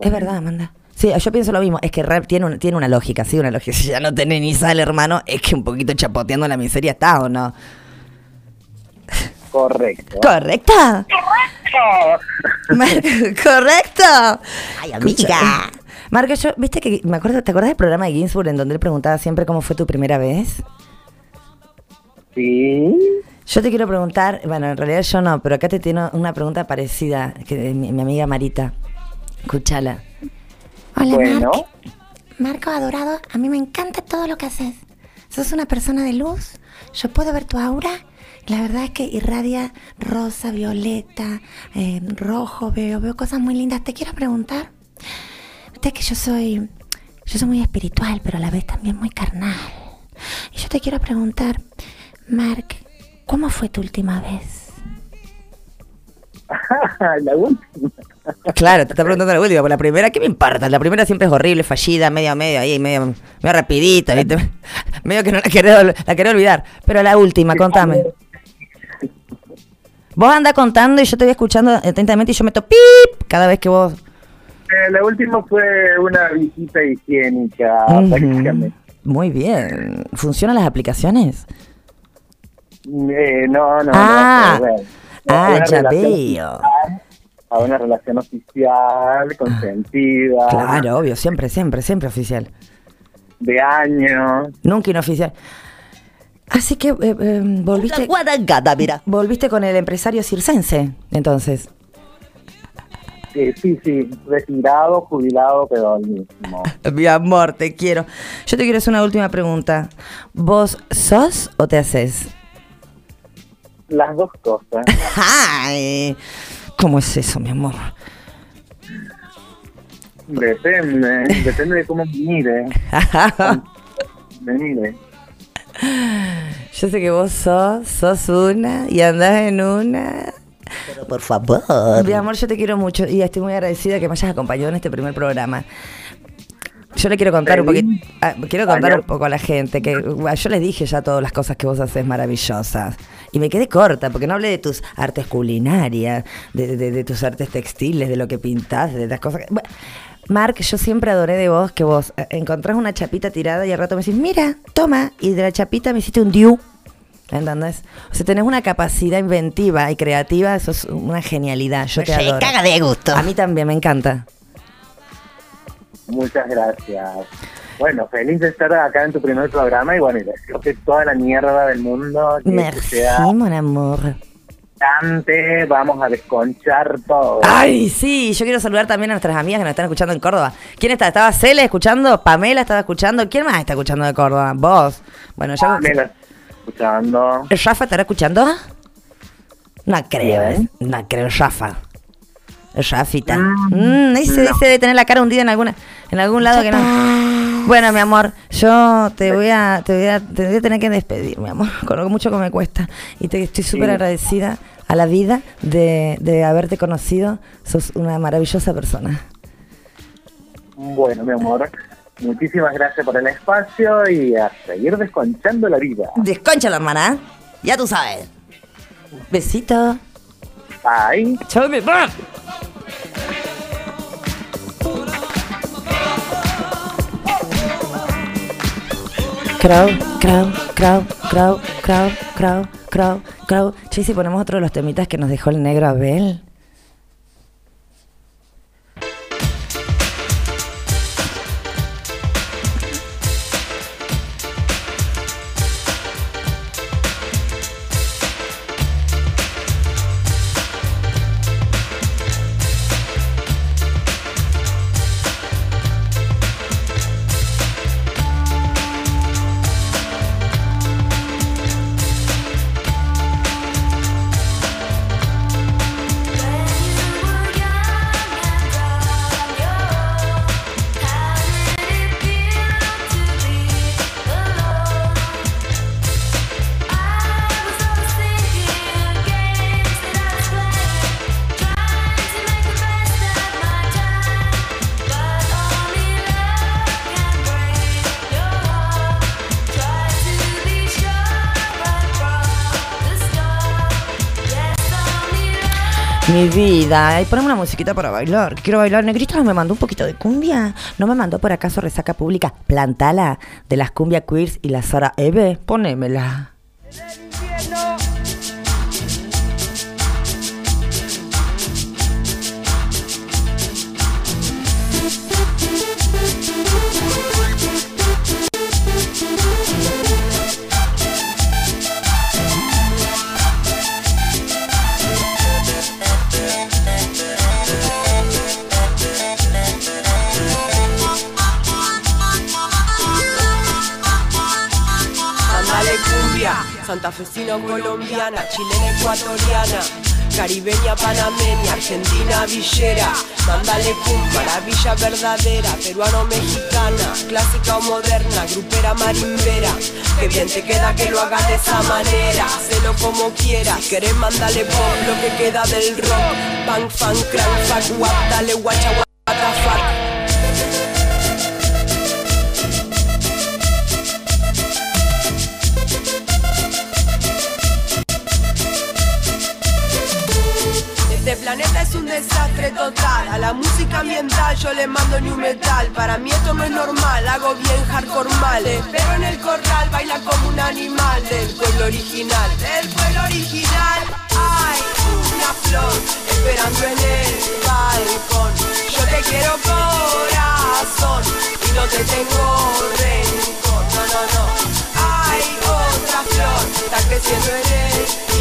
Es verdad, Amanda. Sí, yo pienso lo mismo. Es que rap tiene, un- tiene una lógica, sí, una lógica. Si ya no tenés ni sal, hermano, es que un poquito chapoteando la miseria está, ¿o no? Correcto. ¿Correcta? Marco, ¿Correcto? Ay, amiga. Marco, yo, viste que, me acuerdo, ¿te acuerdas del programa de Ginsburg en donde él preguntaba siempre cómo fue tu primera vez? Sí. Yo te quiero preguntar, bueno, en realidad yo no, pero acá te tiene una pregunta parecida, que de mi, mi amiga Marita. Escúchala. Hola, Bueno. Marc. Marco, adorado, a mí me encanta todo lo que haces. Sos una persona de luz, yo puedo ver tu aura. La verdad es que irradia rosa, violeta, eh, rojo, veo, veo cosas muy lindas. Te quiero preguntar, viste que yo soy, yo soy muy espiritual, pero a la vez también muy carnal. Y yo te quiero preguntar, Mark, ¿cómo fue tu última vez? la última. Claro, te está preguntando la última, por la primera, ¿qué me importa? La primera siempre es horrible, fallida, medio a medio, ahí, medio, medio rapidita, ¿viste? medio que no la querés, la querés olvidar. Pero la última, contame. Vos andás contando y yo te voy escuchando atentamente y yo meto pip cada vez que vos... Eh, la última fue una visita higiénica, prácticamente. Muy bien. ¿Funcionan las aplicaciones? Eh, no, no, Ah. no. bueno. Ah, Una ya relación veo. oficial, A una relación oficial, consentida, Claro, obvio, siempre, siempre, siempre oficial. de años. Nunca inoficial. Así que eh, eh, volviste. La mira. Volviste con el empresario circense, entonces. Eh, sí, sí, retirado, jubilado, pero al mismo. Mi amor, te quiero. Yo te quiero hacer una última pregunta. ¿Vos sos o te haces? Las dos cosas. Ay, ¿Cómo es eso, mi amor? Depende, depende de cómo me mire. me mire. Yo sé que vos sos, sos una y andás en una. Pero por favor. Mi amor, yo te quiero mucho y estoy muy agradecida que me hayas acompañado en este primer programa. Yo le quiero contar un poquito, ah, quiero contar un poco a la gente que bueno, yo les dije ya todas las cosas que vos haces maravillosas y me quedé corta porque no hablé de tus artes culinarias, de, de- de tus artes textiles, de lo que pintás, de las cosas. Que, bueno, Mark, yo siempre adoré de vos que vos eh, encontrás una chapita tirada y al rato me decís, mira, toma, y de la chapita me hiciste un diu. ¿Entendés? O sea, tenés una capacidad inventiva y creativa, eso es una genialidad. Yo te adoro. caga de gusto. A mí también, me encanta. Muchas gracias. Bueno, feliz de estar acá en tu primer programa y bueno, y desearte toda la mierda del mundo. Que Merci, sea mon amor. vamos a desconchar todo. Ay, sí, yo quiero saludar también a nuestras amigas que nos están escuchando en Córdoba. ¿Quién está? ¿Estaba Cele escuchando? ¿Pamela estaba escuchando? ¿Quién más está escuchando de Córdoba? ¿Vos? Bueno, ya... Pamela, escuchando. ¿El Rafa estará escuchando? No creo, ¿eh? No creo, Rafa. Rafita. Mm, ese, ese debe tener la cara hundida en alguna, en algún lado que no. Bueno, mi amor, yo te voy a, te voy a, te voy a tener que despedir, mi amor, con lo mucho que me cuesta. Y te estoy súper Sí. agradecida a la vida de, de haberte conocido. Sos una maravillosa persona. Bueno, mi amor, muchísimas gracias por el espacio y a seguir desconchando la vida. Desconcha la hermana. Ya tú sabes. Besito. Bye. Chao, mi amor. Crow, crow, crow, crow, crow, crow, crow, crow. Che, ¿y si ponemos otro de los temitas que nos dejó el negro Abel. Mi vida, y poneme una musiquita para bailar. Quiero bailar. Negrito me mandó un poquito de cumbia. ¿No me mandó por acaso resaca pública? Plantala de las cumbia queers y la Sara Eve. Ponémela. Cumbia, santafesina colombiana, chilena ecuatoriana, caribeña panameña, argentina villera. Mándale cumbia, maravilla verdadera, peruano mexicana, clásica o moderna, grupera marimbera. Que bien te queda que lo hagas de esa manera, hacelo como quieras. Querés, mándale pop, lo que queda del rock. Punk, fan, crank, fuck, guap, dale guacha, what the fuck. Total. A la música ambiental yo le mando new metal. Para mí esto no es normal, hago bien hardcore mal. Pero en el corral baila como un animal del pueblo original. Del pueblo original hay una flor esperando en el balcón. Yo te quiero corazón y no te tengo rencor. No, no, no una flor, está creciendo en el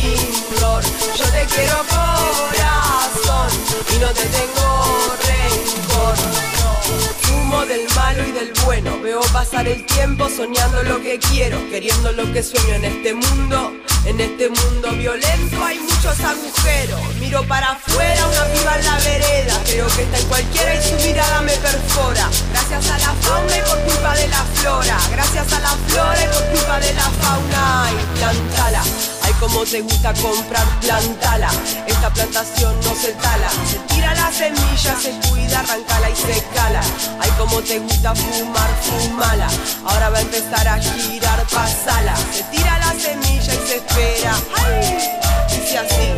interior. Yo te quiero corazón y no te tengo rencor. Fumo del malo y del bueno, veo pasar el tiempo soñando lo que quiero, queriendo lo que sueño en este mundo. En este mundo violento hay muchos agujeros. Miro para afuera, una piba en la vereda. Creo que está en cualquiera y su mirada me perfora. Gracias a la fauna y por culpa de la flora. Gracias a la flora y por culpa de la fauna. Como te gusta comprar, plantala. Esta plantación no se tala. Se tira la semilla, se cuida, arrancala y se cala. Ay, como te gusta fumar, fumala. Ahora va a empezar a girar, pasala. Se tira la semilla y se espera. Ay, dice así.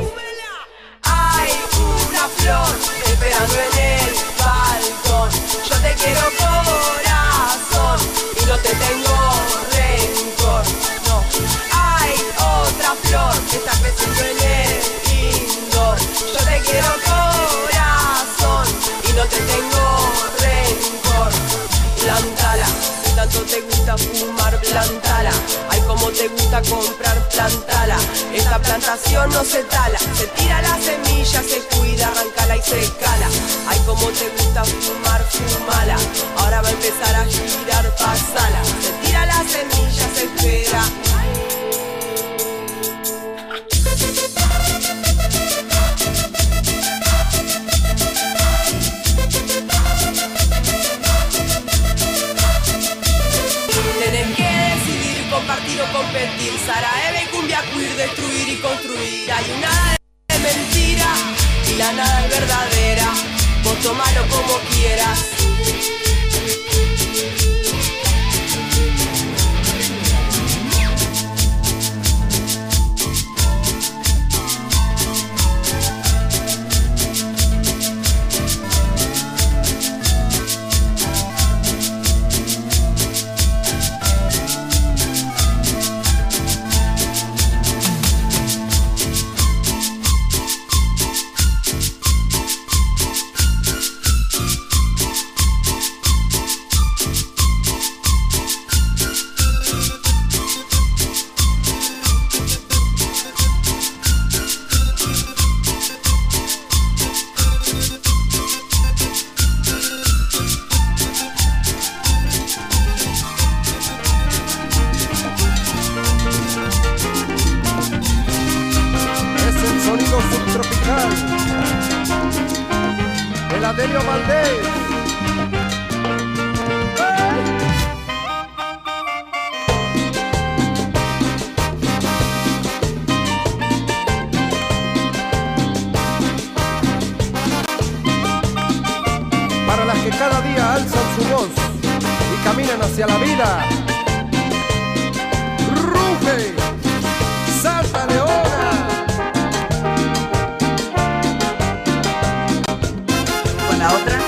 Hay una flor esperando en el balcón. Yo te quiero corazón y no te tengo rencor. No, otra flor creciendo en el indoor. Yo te quiero corazón y no te tengo rencor. Plantala, tanto te gusta fumar, plantala. Ay, como te gusta comprar, plantala. Esta plantación no se tala, se tira la semilla, se cuida, arrancala y se cala. Ay, como te gusta fumar, fumala. Ahora va a empezar a girar, pasala. Se tira la semilla, se espera. Nada es verdadera. Vos tomalo como quieras. La otra.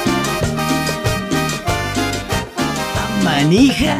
Manija.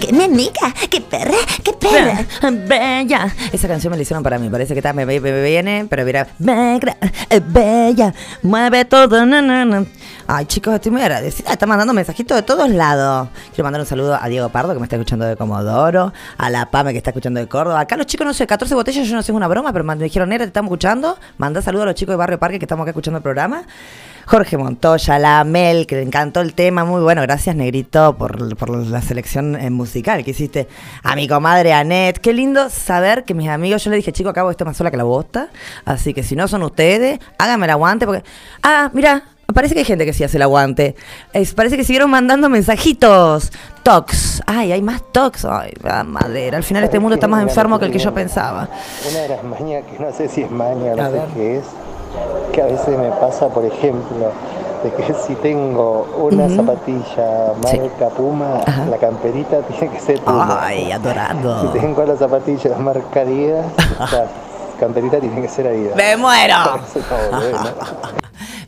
¡Qué perra, qué perra, qué perra! Bella. Esa canción me la hicieron para mí. Parece que está, me, me- viene, pero mira. Negra, eh, bella, mueve todo. na, na, na. Ay, chicos, estoy muy agradecida. Está mandando mensajitos de todos lados. Quiero mandar un saludo a Diego Pardo, que me está escuchando de Comodoro. A la Pame, que está escuchando de Córdoba. Acá los chicos, no sé, 14 botellas, yo no sé, es una broma, pero me dijeron, Nera, te estamos escuchando. Manda saludos a los chicos de Barrio Parque que estamos acá escuchando el programa. Jorge Montoya, la Mel, que le encantó el tema, muy bueno. Gracias, Negrito, por, por la selección eh, musical que hiciste. A mi comadre Anet, qué lindo saber que mis amigos, yo le dije, chico, acabo esto más sola que la bosta. Así que si no son ustedes, háganme el aguante, porque. Ah, mira, parece que hay gente que sí hace el aguante. Es- parece que siguieron mandando mensajitos. Tox. Ay, hay más tox. Ay, la madera. Al final este mundo está más enfermo que el que yo pensaba. Una de las mañas que no sé si es maña, no sé qué es, que a veces me pasa, por ejemplo, de que si tengo una zapatilla marca Puma, la camperita tiene que ser Puma. Ay, adorado. Si tengo las zapatillas marca Adidas, la camperita tiene que ser Adidas. ¡Me muero!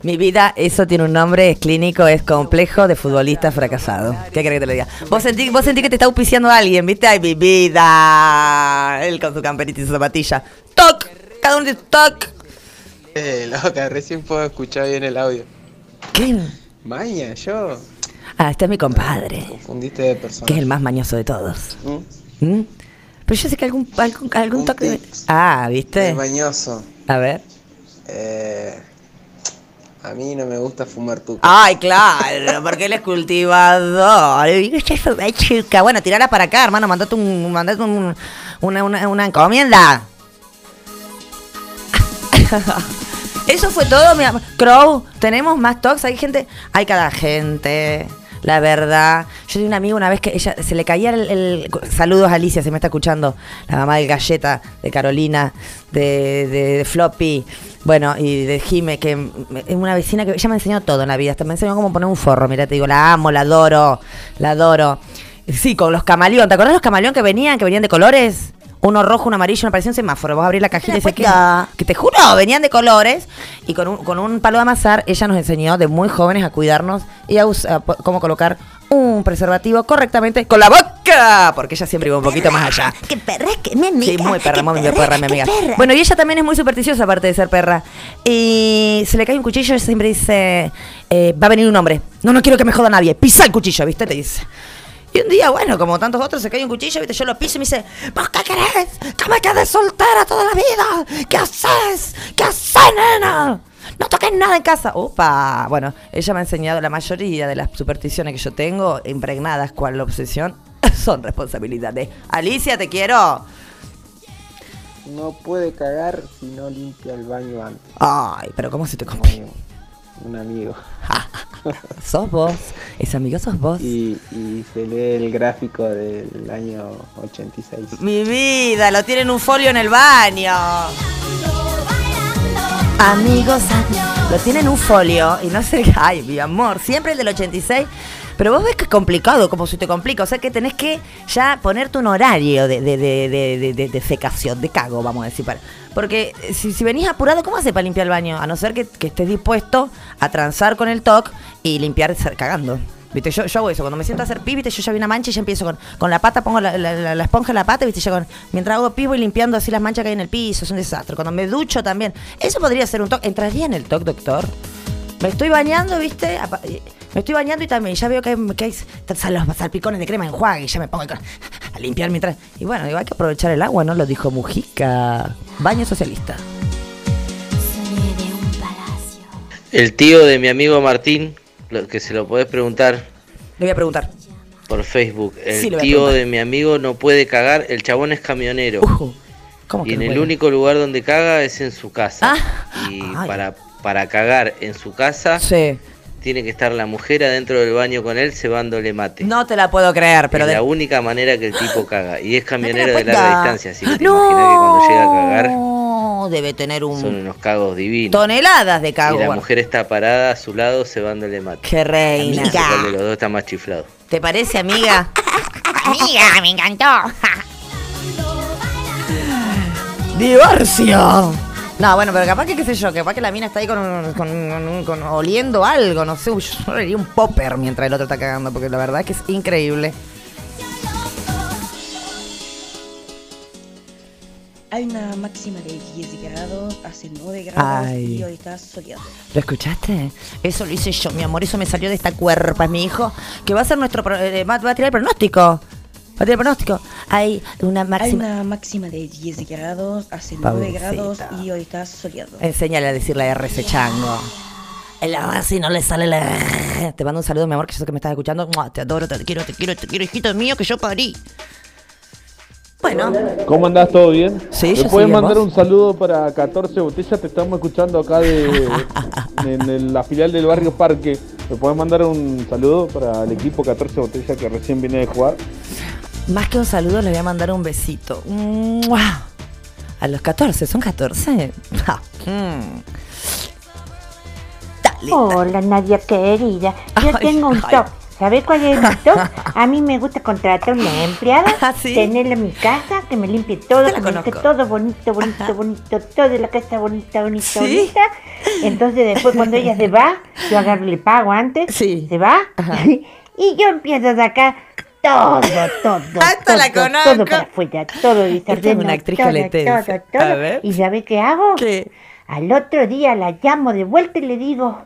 Mi vida, eso tiene un nombre, es clínico, es complejo de futbolista fracasado. ¿Qué querés que te lo diga? Vos sentí, vos sentí que te está auspiciando alguien, ¿viste? Ay, mi vida. Él con su camperita y su zapatilla. ¡Toc! Cada uno dice ¡toc! Loca, recién puedo escuchar bien el audio. ¿Qué? Maña, yo. Ah, este es mi compadre, Confundiste de persona. que es el más mañoso de todos. ¿Mm? Pero yo sé que algún, algún, algún toque... de- Ah, ¿viste? Es mañoso. A ver. Eh, a mí no me gusta fumar tu. Ay, claro, porque él es cultivador. Chica. Bueno, tirala para acá, hermano. Mandate, un, mandate un- una, una, una encomienda. Eso fue todo, mi amor. Crow, tenemos más talks. Hay gente, hay cada gente. La verdad. Yo tenía una amiga una vez que ella se le caía el, el- Saludos a Alicia, se me está escuchando. La mamá de Galleta, de Carolina, de, de- de Floppy. Bueno, y de Jime, que es una vecina que ella me enseñó todo en la vida. Hasta me enseñó cómo poner un forro. Mira, te digo, la amo, la adoro. La adoro. Sí, con los camaleón. ¿Te acordás los camaleón que venían, que venían de colores? Uno rojo, uno amarillo, uno parecía un semáforo. Vos abrís la cajita y que, que te juro, venían de colores. Y con un, con un palo de amasar, ella nos enseñó de muy jóvenes a cuidarnos y a, us- a po- cómo colocar un preservativo correctamente con la boca. Porque ella siempre iba un poquito más allá. ¡Qué perra, que mi amiga! Sí, muy perra, muy perra, mi amiga. perra. Bueno, y ella también es muy supersticiosa, aparte de ser perra. Y se le cae un cuchillo y siempre dice: eh, Va a venir un hombre. No, no quiero que me joda nadie. Pisa el cuchillo, ¿viste? Te dice. Y un día, bueno, como tantos otros, se cae un cuchillo, ¿viste? Yo lo piso y me dice: ¿Vos qué querés? ¿Que me quede soltera toda la vida? ¿Qué haces? ¿Qué haces, nena? No toques nada en casa. Opa. Bueno, ella me ha enseñado la mayoría de las supersticiones que yo tengo, impregnadas cual la obsesión, son responsabilidades. Alicia, te quiero. No puede cagar si no limpia el baño antes. Ay, pero ¿cómo se te complica? Un amigo. Sos vos. Ese amigo sos vos. Y, y se lee el gráfico del año 86. Mi vida, lo tiene en un folio en el baño. Amigos, lo tiene en un folio y no sé, ay, mi amor, siempre el del 86. Pero vos ves que es complicado, como se te complica. O sea que tenés que ya ponerte un horario de, de, de, de, de- de cago, vamos a decir. Para, porque eh, si, si venís apurado, ¿cómo haces para limpiar el baño? A no ser que, que estés dispuesto a transar con el TOC y limpiar cagando. ¿Viste? Yo, yo hago eso, cuando me siento a hacer pis, ¿viste? yo ya vi una mancha y ya empiezo con, con la pata, pongo la- la esponja en la pata, ¿viste? Yo con, mientras hago pis voy limpiando así las manchas que hay en el piso, es un desastre. Cuando me ducho también, eso podría ser un TOC. ¿Entraría en el TOC, doctor? Me estoy bañando, ¿viste? Me estoy bañando y también ya veo que hay, que hay sal- los salpicones de crema enjuague y ya me pongo a limpiar mientras. Y bueno, digo, hay que aprovechar el agua, ¿no? Lo dijo Mujica. Baño socialista. El tío de mi amigo Martín, lo que se lo podés preguntar Le voy a preguntar. por Facebook. El Sí, tío de mi amigo no puede cagar, el chabón es camionero. ¿Cómo que y en no el puede? único lugar donde caga es en su casa. Ah. Y Ay. para, para cagar en su casa tiene que estar la mujer adentro del baño con él cebándole mate. No te la puedo creer, pero es de- la única manera que el tipo caga. Y es camionero de larga distancia, así que te imaginas que cuando llega a cagar No, debe tener un son unos cagos divinos. toneladas de y cago. la mujer está parada a su lado cebándole mate. Qué reina. No de los dos está más chiflado. ¿Te parece, amiga? Amiga, me encantó. ¡Divorcio! No, bueno, pero capaz que, qué sé yo, capaz que la mina está ahí con, un- con, un- con- oliendo algo, no sé. Yo le un popper mientras el otro está cagando, porque la verdad es que es increíble. Hay una máxima de 10 grados, hace 9 grados Ay. y hoy está soleado. ¿Lo escuchaste? Eso lo hice yo, mi amor. Eso me salió de esta cuerpa, mi hijo. Que va a ser nuestro. eh, va, va a tirar el pronóstico. Pronóstico. Hay una Hay máxima. una máxima de 10 grados, hace 9 Pobrecita. grados y hoy está soleado. Enséñale a decir la R ese chango. El si no le sale la R. Te mando un saludo, mi amor, que yo sé que me estás escuchando. Mua, Te adoro, te quiero, te quiero, te quiero, hijito mío, que yo parí. Bueno, ¿Cómo andás? ¿Todo bien? Sí, ¿Me yo puedes mandar ¿vos? un saludo para 14 botellas? Te estamos escuchando acá de, en el- la filial del barrio Parque. ¿Me puedes mandar un saludo para el equipo 14 botellas que recién viene de jugar? Más que un saludo, le voy a mandar un besito. Mua. A los 14, ¿son 14? Ja. Mm. Hola Nadia querida, yo Ay, tengo un ay. top. ¿Sabes cuál es mi top? A mí me gusta contratar una empleada, Ah, tenerla en mi casa, que me limpie todo, que me deje todo bonito, bonito, bonito, toda la casa bonita, bonita, ¿Sí? bonita. Entonces después cuando ella se va, yo agarro y le pago antes, se va, y yo empiezo a sacar todo, todo, Hasta todo, la todo conozco. para afuera, todo Esta es desordeno, una actriz todo, todo, todo. A ver. ¿Y sabe qué hago? Al otro día la llamo de vuelta y le digo,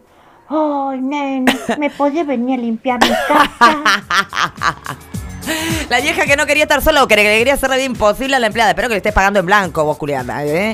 ay, nene, ¿me podés venir a limpiar mi casa? La vieja que no quería estar sola o que le quería hacer la vida imposible a la empleada. Espero que le estés pagando en blanco, vos, Juliana, ¿eh?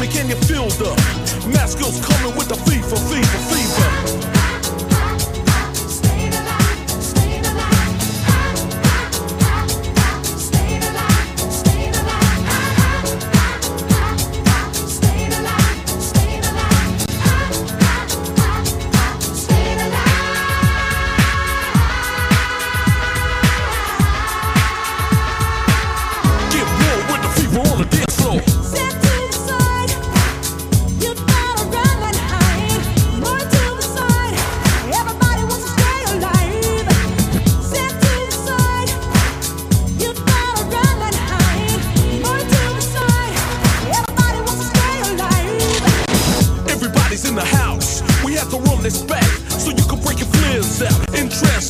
me, can you feel the Masco's coming with the fever, fever, fever?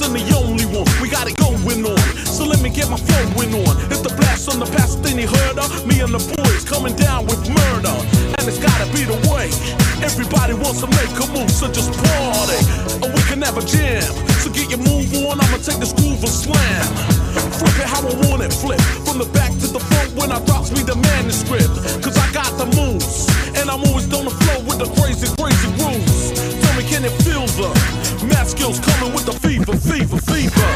In the only one. We got it going on. So let me get my flowing on. It's the blast on the past thing you heard of. Me and the boys coming down with murder. And it's gotta be the way. Everybody wants to make a move, so just party. Or we can have a jam. So get your move on. I'ma take this groove and slam. Flip it how I want it, flip. From the back to the front when I drops me the manuscript. Cause I got the moves. And I'm always on the flow with the crazy, crazy grooves. Tell me, can it feel the math skills coming with the fever, fever?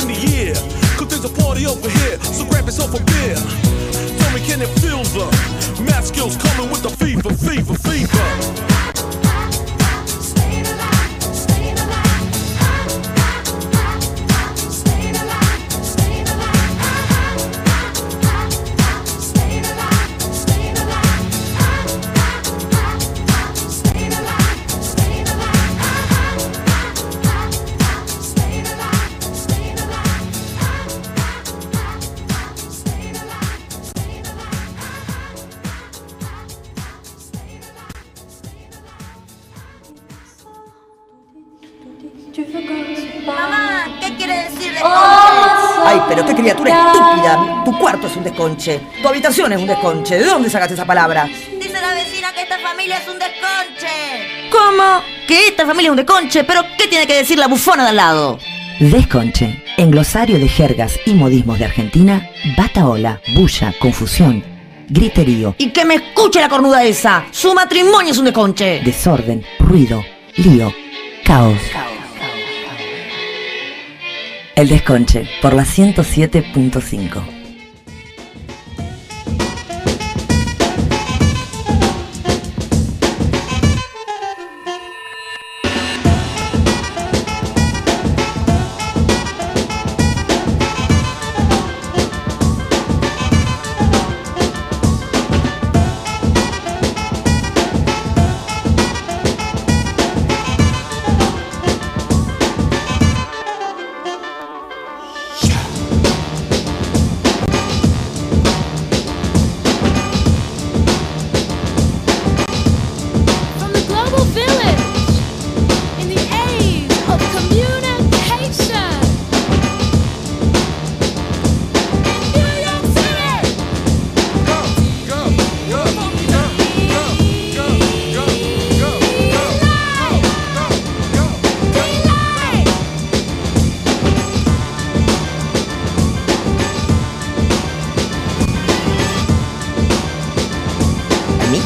In the air, cause there's a party over here. So grab yourself a beer. Tell me, can it feel the math skills coming with the fever, fever, fever? Tu cuarto es un desconche. Tu habitación es un desconche. ¿De dónde sacaste esa palabra? Dice la vecina que esta familia es un desconche. ¿Cómo? Que esta familia es un desconche. ¿Pero qué tiene que decir la bufona de al lado? Desconche. En glosario de jergas y modismos de Argentina, bataola, bulla, confusión, griterío. Y que me escuche la cornuda esa. Su matrimonio es un desconche. Desorden, ruido, lío, caos. El desconche por la 107.5.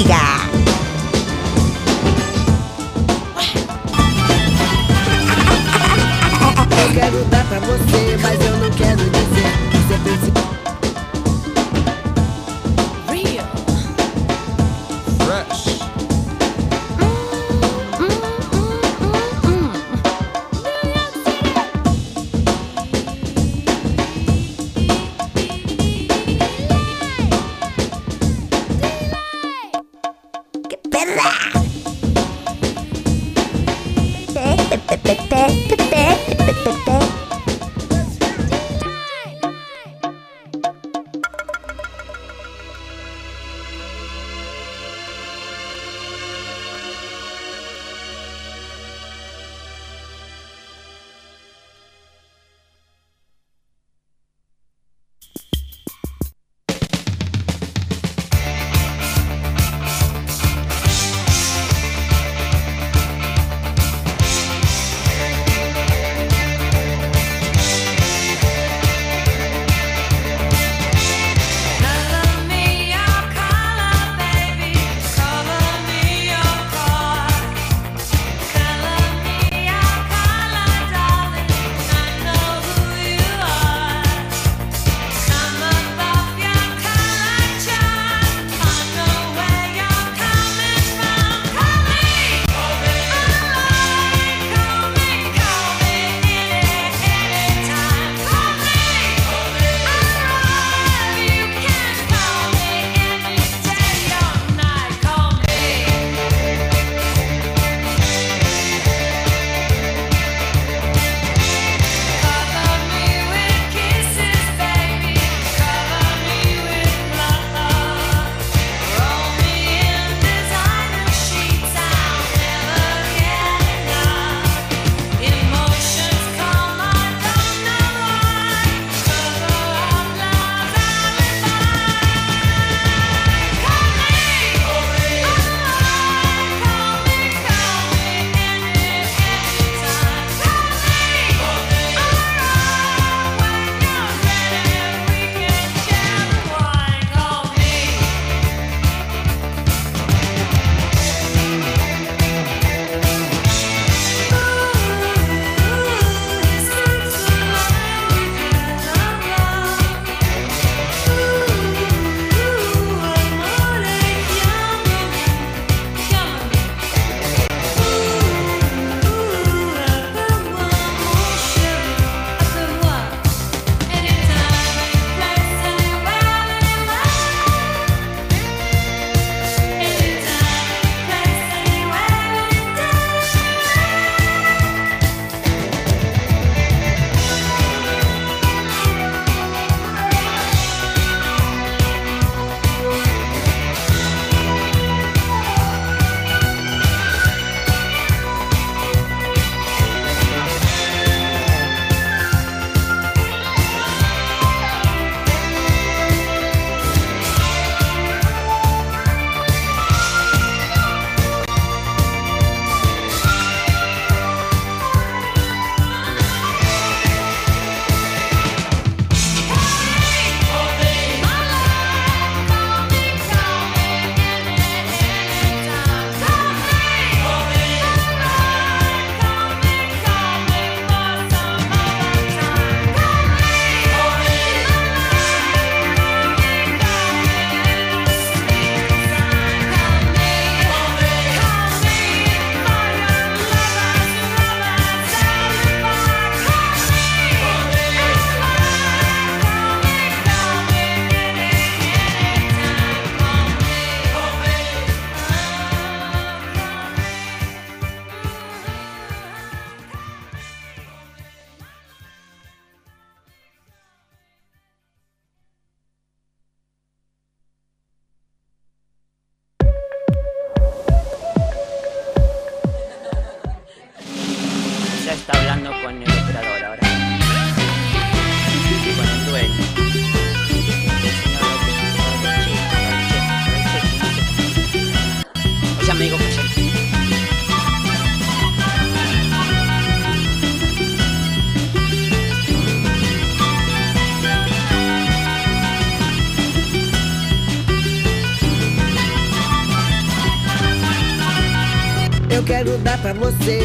Amiga. Eu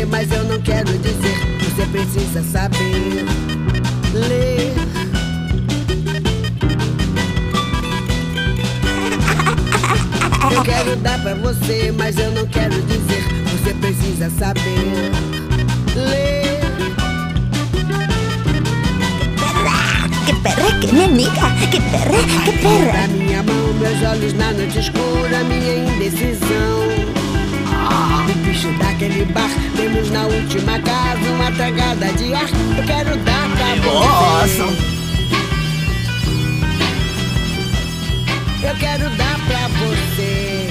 mas eu não quero dizer. Você precisa saber de ar. Eu quero dar pra você. Eu quero dar pra você.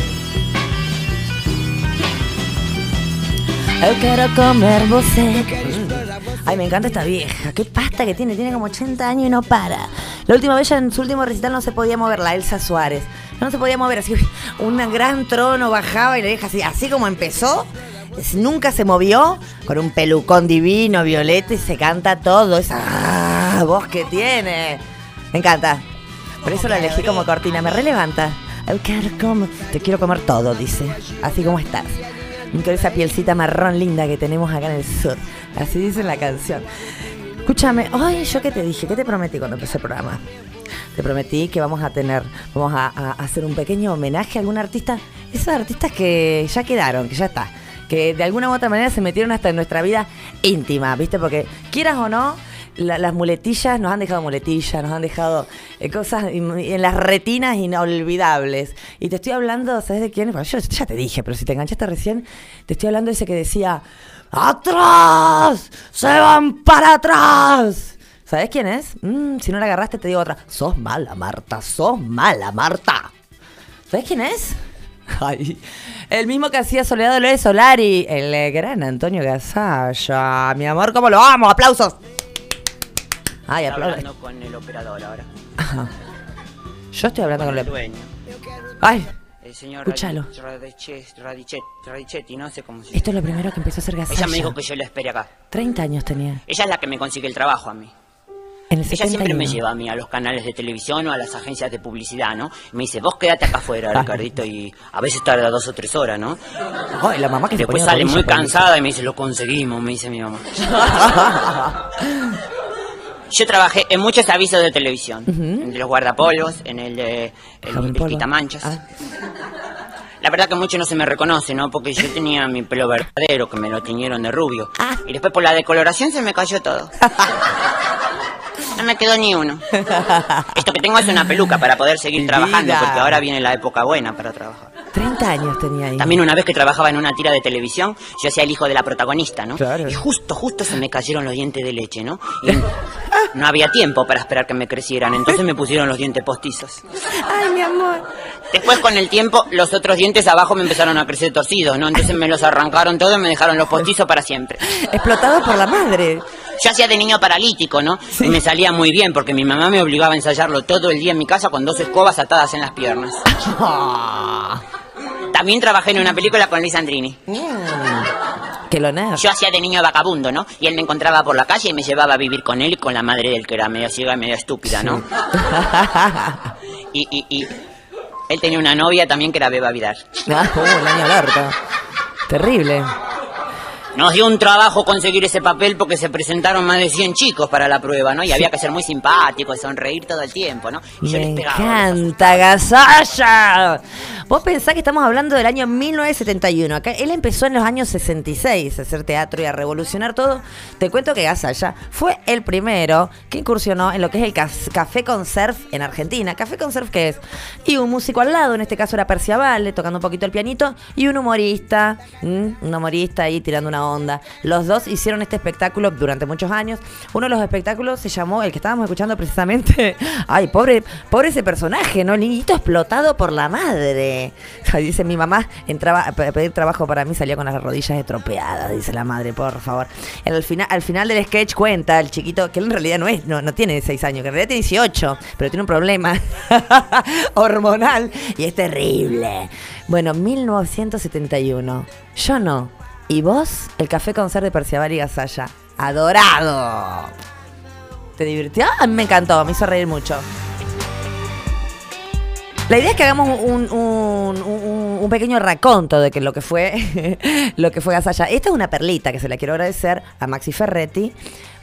Eu quiero comer você. Ay, me encanta esta vieja. Qué pasta que tiene. Tiene como 80 años y no para. La última vez, en su último recital, no se podía mover. La Elsa Suárez. No se podía mover. Así, un gran trono bajaba y la vieja así. Así como empezó, nunca se movió. Con un pelucón divino, violeta y se canta todo. Esa ah, voz que tiene. Me encanta. Por eso la elegí como cortina. Me relevanta. Te quiero comer todo, dice. Así como estás. Con esa pielcita marrón linda que tenemos acá en el sur. Así dice la canción. Escúchame, ay, yo qué te dije, qué te prometí cuando empecé el programa. Te prometí que vamos a tener, vamos a, a hacer un pequeño homenaje a algún artista, esos artistas que ya quedaron, que ya está, que de alguna u otra manera se metieron hasta en nuestra vida íntima, ¿viste? Porque quieras o no, la- las muletillas nos han dejado muletillas, nos han dejado eh, cosas en las retinas inolvidables. Y te estoy hablando, ¿sabes de quién? Bueno, yo ya te dije, pero si te enganchaste recién, te estoy hablando de ese que decía, ¡Atrás! ¡Se van para atrás! ¿Sabes quién es? Mm, si no la agarraste, te digo otra. Sos mala, Marta, sos mala, Marta. ¿Sabes quién es? Ay, el mismo que hacía Soledad Dolores Solari, el gran Antonio Gasalla. Mi amor, ¿cómo lo amo? ¡Aplausos! Ay, aplausos. hablando con el operador ahora. Ajá. Yo estoy hablando con el dueño. Ay, El señor Radichet- Radichet- Radichetti, no sé cómo se esto es lo primero que empezó a hacer Gasalla. Ella me dijo que yo la espere acá. 30 años tenía. Ella es la que me consigue el trabajo a mí. En el Ella siempre me 71. lleva a mí a los canales de televisión o a las agencias de publicidad, ¿no? Y me dice, vos quédate acá afuera, Ricardito, y a veces tarda dos o tres horas, ¿no? Ay, la mamá que se Después sale muy cansada y me dice, lo conseguimos, me dice mi mamá. Yo trabajé en muchos avisos de televisión, en el de los guardapolvos, en el de el, polvo. quitamanchas. La verdad que mucho no se me reconoce, ¿no? Porque yo tenía mi pelo verdadero, que me lo tiñeron de rubio. Y después por la decoloración se me cayó todo. No me quedó ni uno. Esto que tengo es una peluca para poder seguir trabajando, porque ahora viene la época buena para trabajar. 30 años tenía ahí. También una vez que trabajaba en una tira de televisión, yo hacía el hijo de la protagonista, ¿no? Claro. Y justo, justo se me cayeron los dientes de leche, ¿no? Y no había tiempo para esperar que me crecieran, entonces me pusieron los dientes postizos. Ay, mi amor. Después, con el tiempo, los otros dientes abajo me empezaron a crecer torcidos, ¿no? Entonces me los arrancaron todos y me dejaron los postizos para siempre. Explotado por la madre. Yo hacía de niño paralítico, ¿no? Y me salía muy bien porque mi mamá me obligaba a ensayarlo todo el día en mi casa con dos escobas atadas en las piernas. También trabajé en una película con Liz Andrini. Que lo nerd. Yo hacía de niño vagabundo, ¿no? Y él me encontraba por la calle y me llevaba a vivir con él y con la madre del que era medio ciega y medio estúpida, ¿no? Y, y, y él tenía una novia también que era Beba Vidal. Ah, el año alerta. Terrible. Nos dio un trabajo conseguir ese papel porque se presentaron más de 100 chicos para la prueba, ¿no? Y había que ser muy simpático y sonreír todo el tiempo, ¿no? Y yo Me les pegaba. encanta, Gasalla. Vos pensás que estamos hablando del año 1971. Acá él empezó en los años 66 a hacer teatro y a revolucionar todo. Te cuento que Gasalla fue el primero que incursionó en lo que es el café con surf en Argentina. ¿Café con surf qué es? Y un músico al lado, en este caso era Percia Valle, tocando un poquito el pianito, y un humorista, ¿m? un humorista ahí tirando una onda. Los dos hicieron este espectáculo durante muchos años. Uno de los espectáculos se llamó, el que estábamos escuchando precisamente, ay, pobre, pobre ese personaje, ¿no? El niñito explotado por la madre. Dice, mi mamá entraba a pe- pedir trabajo para mí, salía con las rodillas estropeadas, dice la madre, por favor. En final, al final del sketch cuenta el chiquito, que él en realidad no es, no, no tiene 6 años, que en realidad tiene 18, pero tiene un problema hormonal y es terrible. Bueno, 1971. Yo no. Y vos, el café con ser de Perciabal y Gasalla. Adorado. ¿Te divirtió? A mí me encantó, me hizo reír mucho. La idea es que hagamos un, un- pequeño raconto de lo que fue lo que fue. Esta es una perlita que se la quiero agradecer a Maxi Ferretti,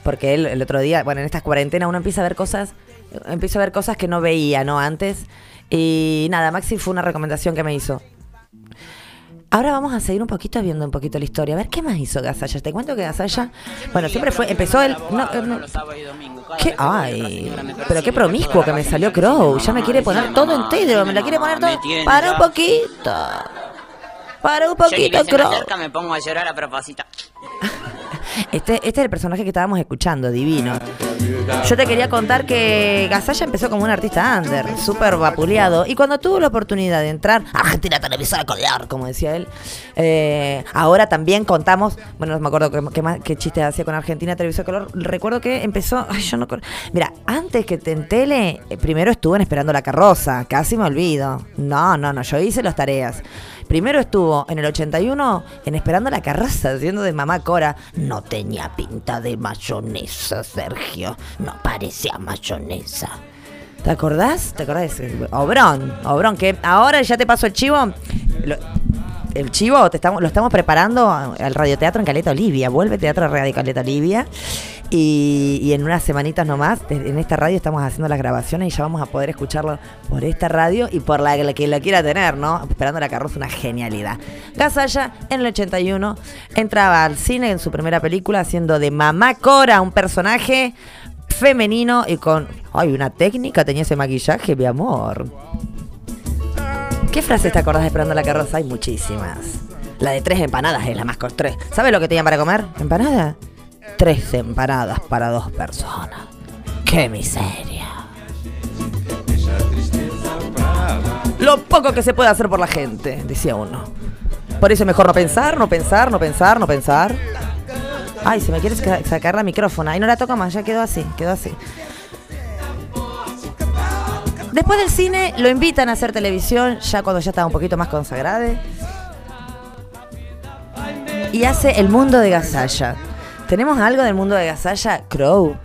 porque él el otro día, bueno, en estas cuarentenas uno empieza a ver cosas, empieza a ver cosas que no veía, ¿no? Antes. Y nada, Maxi fue una recomendación que me hizo. Ahora vamos a seguir un poquito viendo un poquito la historia. A ver qué más hizo Gasalla. Te cuento que Gasalla, bueno, siempre fue, empezó el, no, eh, no, ¿Qué? Ay, pero qué promiscuo que me salió Crow. Ya me quiere poner todo entero, me la quiere poner todo. Para un poquito. Para un poquito, Crow. me pongo a llorar a propósito. Este, este es el personaje que estábamos escuchando, divino. Yo te quería contar que Gasalla empezó como un artista under, súper vapuleado. Y cuando tuvo la oportunidad de entrar a Argentina Televisora Color, como decía él, eh, ahora también contamos, bueno, no me acuerdo qué, qué chiste hacía con Argentina Televisora Color. Recuerdo que empezó, ay, yo no. Mira, antes que te en tele, eh, primero estuvo en Esperando la Carroza, casi me olvido. No, no, no, yo hice las tareas. Primero estuvo en el 81 en Esperando la Carroza, haciendo de mamá Cora. No tenía pinta de mayonesa, Sergio. No parecía mayonesa. ¿Te acordás? ¿Te acordás? Obrón, Obrón, que ahora ya te paso el chivo. El chivo te estamos, lo estamos preparando al radioteatro en Caleta Olivia. Vuelve Teatro Radio Caleta Olivia. Y, en unas semanitas nomás, en esta radio estamos haciendo las grabaciones y ya vamos a poder escucharlo por esta radio y por la, que la quiera tener, ¿no? Esperando la carroza, una genialidad. Gasalla, en el 81, entraba al cine en su primera película haciendo de Mamá Cora, un personaje femenino y con. ¡Ay, una técnica! Tenía ese maquillaje, mi amor. ¿Qué frases te acordás de Esperando la carroza? Hay muchísimas. La de tres empanadas es la más con. ¿Sabes lo que tenían para comer? ¿Empanada? Tres empanadas para dos personas. ¡Qué miseria! Lo poco que se puede hacer por la gente, decía uno. Por eso es mejor no pensar, no pensar, no pensar, no pensar. Ay, se me quiere saca- sacar la micrófono. Ay, no la toco más, ya quedó así, quedó así. Después del cine lo invitan a hacer televisión, ya cuando ya estaba un poquito más consagrado. Y hace El Mundo de Gasalla. ¿Tenemos algo del mundo de Gasalla? Crow.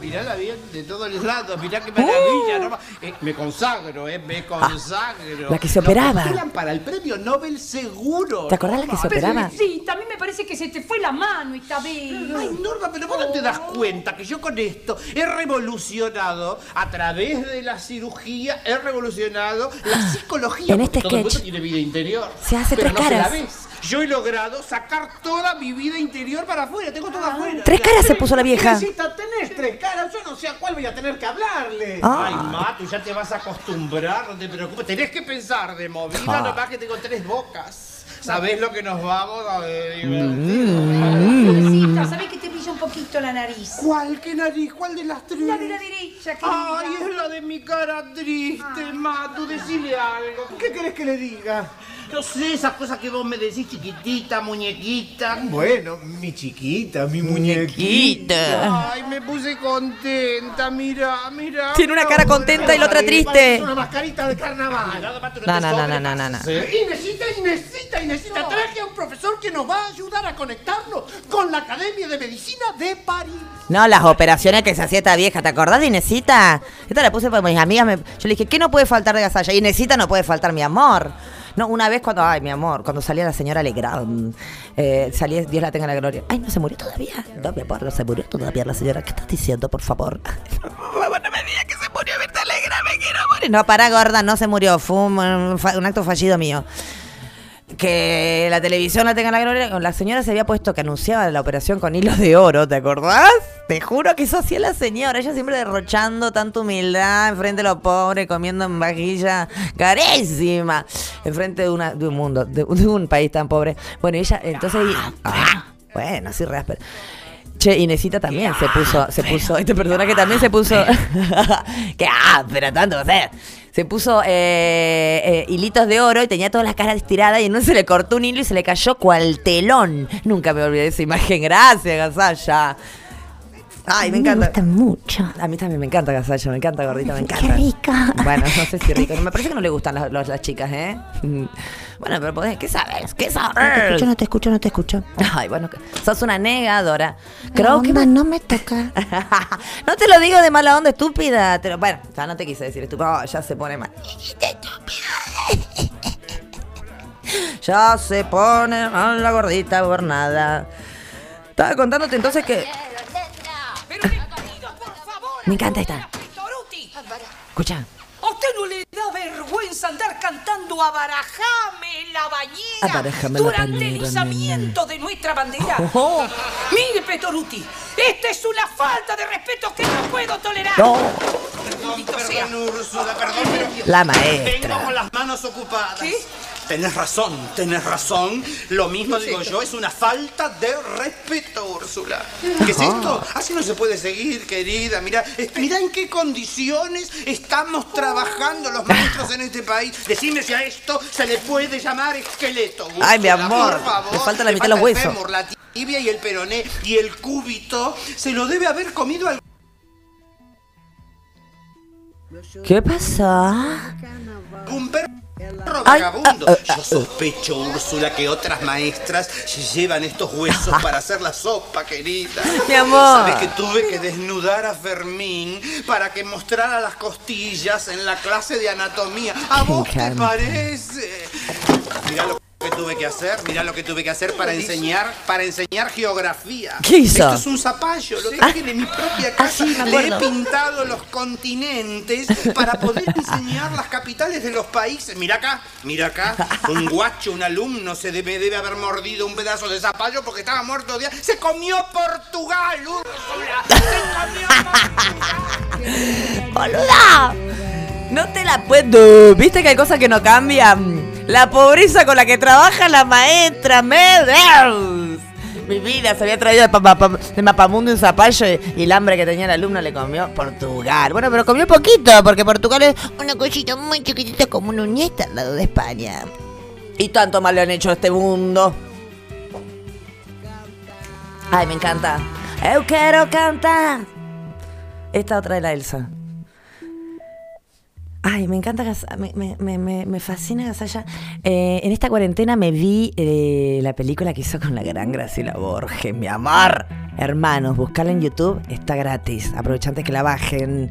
Mirala bien de todos los lados, mirá qué maravilla. ¿no? Eh, me consagro, eh, me consagro. Uh. la que se operaba. para el premio Nobel seguro. ¿Te acordás la que se operaba? Sí, también me parece que se te fue la mano esta vez. Ay, Norma, pero vos no te das cuenta que yo con esto he revolucionado, a través de la cirugía, he revolucionado la psicología. En este todo el mundo sketch tiene vida interior. se hace pero tres no se caras. la ves. Yo he logrado sacar toda mi vida interior para afuera, tengo toda afuera. Tres caras se puso la vieja. Necesita tener tres caras, yo no sé a cuál voy a tener que hablarle. Ah. Ay, Matu, ya te vas a acostumbrar, no te preocupes. Tenés que pensar de movida, Ah. nomás que tengo tres bocas. ¿Sabés lo que nos vamos a ver? Florecita, ¿sabés que te brilla un poquito la nariz? ¿Cuál? ¿Qué nariz? ¿Cuál de las tres? La de la derecha, que Ay, es la de mi cara triste, Matu, decile algo. ¿Qué querés que le diga? No sé, esas cosas que vos me decís, chiquitita, muñequita. Bueno, mi chiquita, mi muñequita. Ay, me puse contenta, mira, mira. Tiene una cara contenta y la otra triste. Es una mascarita de carnaval. No, no, no, no, no, no, no. Inesita, Inesita, Inesita, traje a un profesor que nos va a ayudar a conectarnos con la Academia de Medicina de París. No, las operaciones que se hacía esta vieja, ¿te acordás de Inesita? Esta la puse para mis amigas. me- yo le dije, ¿qué no puede faltar de Gasalla? Inesita no puede faltar mi amor. No, una vez cuando, ay, mi amor, cuando salía la señora Legrand, eh, salía, Dios la tenga en la gloria. Ay, no se murió todavía. No, mi amor, no se murió todavía la señora. ¿Qué estás diciendo, por favor? No, para gorda, no se murió. Fue un, un acto fallido mío. Que la televisión la tenga en la gloria. La señora se había puesto que anunciaba la operación con hilos de oro, ¿te acordás? Te juro que eso hacía la señora, ella siempre derrochando tanta humildad enfrente de los pobres, comiendo en vajilla carísima, enfrente de, una, de un mundo, de, de un país tan pobre. Bueno, ella, entonces, ah, bueno, así rasper. Che, Inesita también se puso, se puso, esta persona que también se puso, que ah, pero tanto, o sea, se puso eh, eh, hilitos de oro y tenía todas las caras estiradas y en se le cortó un hilo y se le cayó cual telón. Nunca me olvidé de esa imagen. Gracias, Gasalla. Ay, me encanta. Me gusta mucho. A mí también me encanta Gasalla, me encanta gordita, me encanta. Qué rica. Bueno, no sé si rico. Me parece que no le gustan las, las- las chicas, ¿eh? Bueno, pero podés, ¿qué sabes? ¿Qué No te escucho, sabes? no te escucho, no te escucho. Ay, bueno, sos una negadora. Creo que onda, no me toca. no te lo digo de mala onda, estúpida. Te lo- bueno, ya no te quise decir estúpida. Oh, ya se pone mal. Ya se pone mal la gordita por nada. Estaba contándote entonces que. Me encanta esta. Escucha. ¿A usted no le da vergüenza andar cantando Abarajame la bañera Abarajame la durante el bañera, izamiento de nuestra bandera? Oh. Mire, Petoruti, esta es una falta de respeto que no puedo tolerar. No. Perdón, Úrsula, perdón, pero... La maestra. Vengo con las manos ocupadas. Tenés razón, tenés razón. Lo mismo digo yo, es una falta de respeto, Úrsula. ¿Qué es esto? Así no se puede seguir, querida. Mira, mira en qué condiciones estamos trabajando los maestros en este país. Decime si a esto se le puede llamar esqueleto. Ay, mi amor, por favor. le falta la mitad de los el huesos. fémur, la tibia y el peroné y el cúbito. Se lo debe haber comido al ¿Qué pasa? Un perro Ay, vagabundo. ah, ah, Yo sospecho, Úrsula, que otras maestras llevan estos huesos para hacer la sopa, querida. Mi amor. Sabes que tuve que desnudar a Fermín para que mostrara las costillas en la clase de anatomía. ¿A vos te parece? Mirá lo que tuve que hacer, mirá lo que tuve que hacer para enseñar, para enseñar geografía. ¿Qué hizo? Esto es un zapallo, lo traje de mi propia casa. sí, me Le he pintado los continentes para poder enseñar las capitales de los países. Mira acá, mira acá. Un guacho, un alumno, se debe, debe haber mordido un pedazo de zapallo porque estaba muerto de. Se comió Portugal, Úrsula. ¡Boluda! No te la puedo. ¿Viste que hay cosas que no cambian? La pobreza con la que trabaja la maestra, Medels. Mi vida se había traído de, pa- pa- de Mapamundo un zapallo y, y el hambre que tenía el alumno le comió Portugal. Bueno, pero comió poquito porque Portugal es una cosita muy chiquitita como una uñeta al lado de España. Y tanto mal le han hecho a este mundo. Ay, me encanta. Eu quiero cantar. Esta otra de la Elsa. Ay, me encanta, me, me, me- me fascina Gasalla. Eh, en esta cuarentena me vi eh, la película que hizo con la gran Graciela Borges, mi amor. Hermanos, buscala en YouTube, está gratis. Aprovecha antes que la bajen.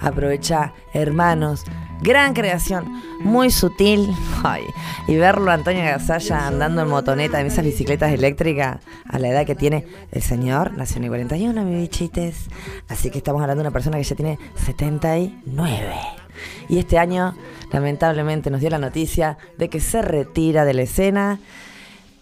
Aprovecha, hermanos. Gran creación, muy sutil. Ay, y verlo a Antonio Gasalla andando en motoneta en esas bicicletas eléctricas a la edad que tiene el señor, nació en el 41, mi bichites. Así que estamos hablando de una persona que ya tiene 79. Y este año, lamentablemente, nos dio la noticia de que se retira de la escena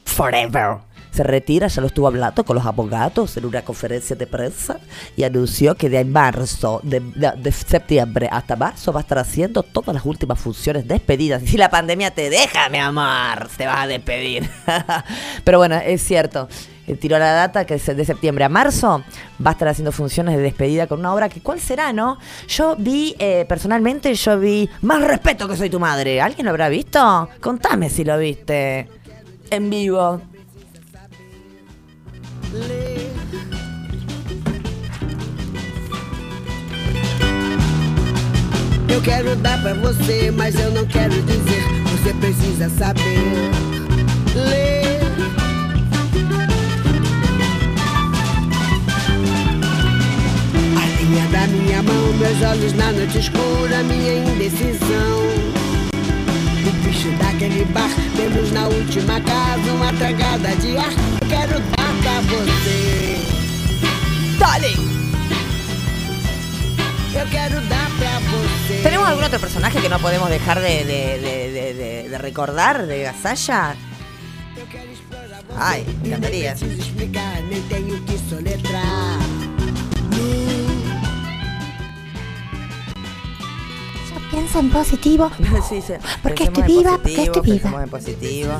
forever. Se retira, ya lo estuvo hablando con los abogados en una conferencia de prensa y anunció que de marzo, de, septiembre hasta marzo va a estar haciendo todas las últimas funciones despedidas. Si la pandemia te deja, mi amor, te vas a despedir. Pero bueno, es cierto. Eh, Tiró la data que es de septiembre a marzo va a estar haciendo funciones de despedida con una obra que cuál será, ¿no? Yo vi, eh, personalmente, yo vi Más respeto que soy tu madre. ¿Alguien lo habrá visto? Contame si lo viste. En vivo. Eu quero dar pra você, mas eu não quero dizer. Você precisa saber ler. Da minha mão, meus olhos na noite escura, minha indecisão. O bicho daquele bar, temos na última casa uma tragada de ar. Eu quero dar pra você. Dale! Eu quero dar pra você. ¿Tenemos algún otro personaje que no podemos dejar de, de- de- de- de- de recordar de Gasalla? Ay, me encantaría. En positivo. Sí, sí. Porque estoy viva, porque estoy viva. en positivo.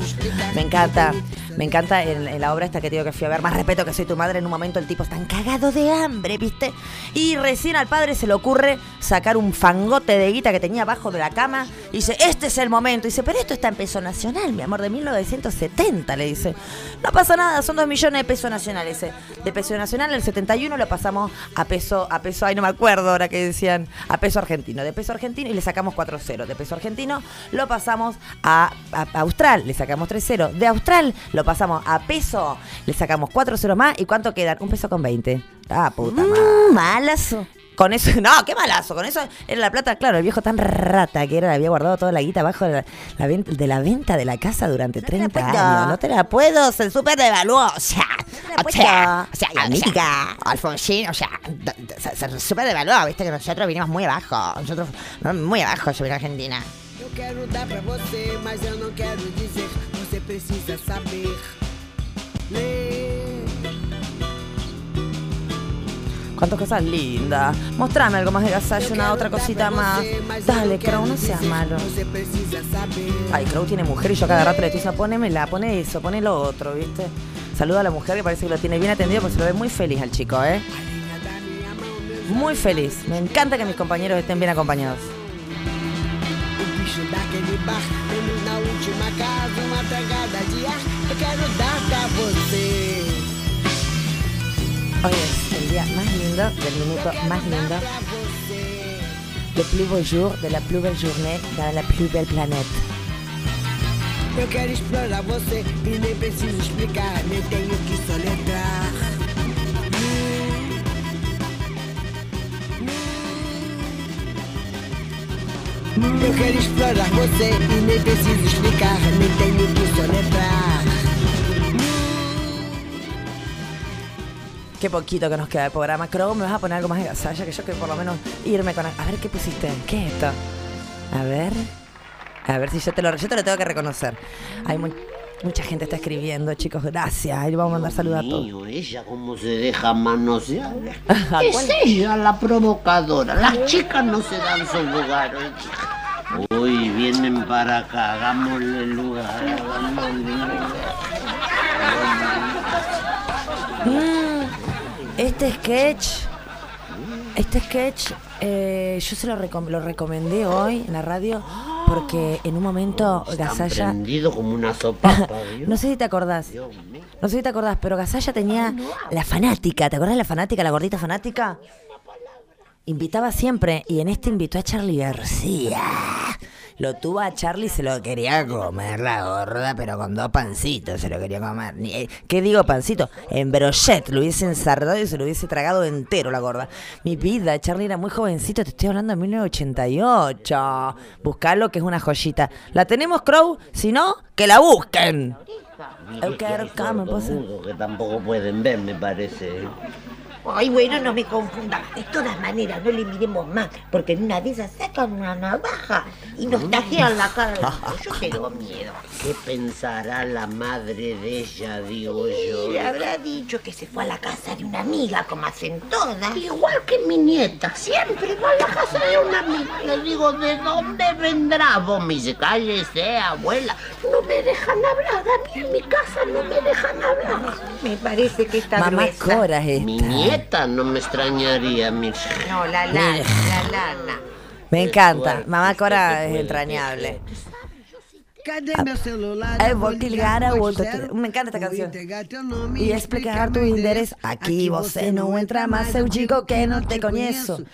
Me encanta, me encanta en, en la obra esta que digo que fui a ver, más respeto que soy tu madre, en un momento el tipo está cagado de hambre, ¿viste? Y recién al padre se le ocurre sacar un fangote de guita que tenía abajo de la cama y dice, este es el momento. Y dice, pero esto está en peso nacional, mi amor, de 1970, le dice. No pasa nada, son dos millones de pesos nacionales. De peso nacional, el 71 lo pasamos a peso, a peso, ay no me acuerdo ahora que decían, a peso argentino. De peso argentino y le sacamos 4-0. De peso argentino lo pasamos a Austral, le sacamos 3-0. De Austral lo pasamos a peso, le sacamos 4-0 más. ¿Y cuánto quedan? Un peso con 20. Ah, puta madre. Malazo. Con eso, no, qué malazo. Con eso era la plata, claro, el viejo tan rata que era, había guardado toda la guita abajo de la, la ven- de la venta de la casa durante 30 puedo. años. No te la puedo, se súper devaluó. O sea, la o sea, o sea, amiga, Alfonsín, o sea, se, se súper devaluó, viste que nosotros vinimos muy abajo. Nosotros, no, muy abajo, yo vine a Argentina. Eu quero dar você, mas eu não quero precisa saber. Cuántas cosas lindas. Mostrame algo más de Gasallo, una otra cosita más. Dale, Crow, no seas malo. Ay, Crow tiene mujer y yo cada rato le estoy diciendo, ponémela, pone eso, pone lo otro, ¿viste? Saluda a la mujer que parece que lo tiene bien atendido porque se lo ve muy feliz al chico, ¿eh? Muy feliz. Me encanta que mis compañeros estén bien acompañados. Na última casa uma tragada de ar. Eu quero dar pra você. Hoy es el día más lindo, del minuto más lindo. Le plus beau jour de la plus belle journée dans la plus belle planète. Eu quero explorar você e nem preciso explicar, nem tenho que soletrar. Eu quero explorar você e nem preciso explicar, nem tenho que soletrar. Qué poquito que nos queda de programa. Crow, ¿me vas a poner algo más de gasalla? Que yo quiero por lo menos irme con... A ver, ¿qué pusiste? ¿Qué es esto? A ver... A ver si yo te lo, yo te lo tengo que reconocer. Hay mu- mucha gente está escribiendo, chicos, gracias. Ahí vamos a mandar saludos a todos. Ella cómo se deja manosear. ¿A Es cuál? ella la provocadora. Las chicas no se dan su lugar. Uy, vienen para acá, hagámosle lugar. hagámosle lugar. Mm, este sketch, este sketch, eh, yo se lo, recom- lo recomendé hoy en la radio porque en un momento Gasalla, Prendido como una sopa. no sé si te acordás, no sé si te acordás, pero Gasalla tenía la fanática, ¿te acordás de la fanática, la gordita fanática? Invitaba siempre y en este invitó a Charlie García. Lo tuvo a Charlie, se lo quería comer la gorda, pero con dos pancitos se lo quería comer. Eh, ¿Qué digo pancito? En brochet, lo hubiese ensardado y se lo hubiese tragado entero la gorda. Mi vida, Charlie era muy jovencito, te estoy hablando de 1988. Buscalo, que es una joyita. ¿La tenemos, Crow? Si no, que la busquen. Que tampoco pueden ver, me parece. Ay, bueno, no me confunda. De todas maneras, no le miremos más, porque en una de esas sacan una navaja y nos tajean la cara. Yo tengo miedo. ¿Qué pensará la madre de ella, digo yo? Le habrá dicho que se fue a la casa de una amiga, como hacen todas. Igual que mi nieta, siempre va a la casa de una amiga. Le digo, ¿de dónde vendrá? Vos me dice, cállese, abuela. No me dejan hablar, a mí en mi casa no me dejan hablar. Me parece que está Mamá gruesa. Cora es Mi esta. Nieta no me extrañaría, mi... No, la lana, la lana. Me encanta. Mamá Cora es entrañable. Cadê meu celular? Eu vou te ligar a. Me encanta esta canción. E explicar tu endereço. Aqui você não entra mais, eu digo que não te conheço.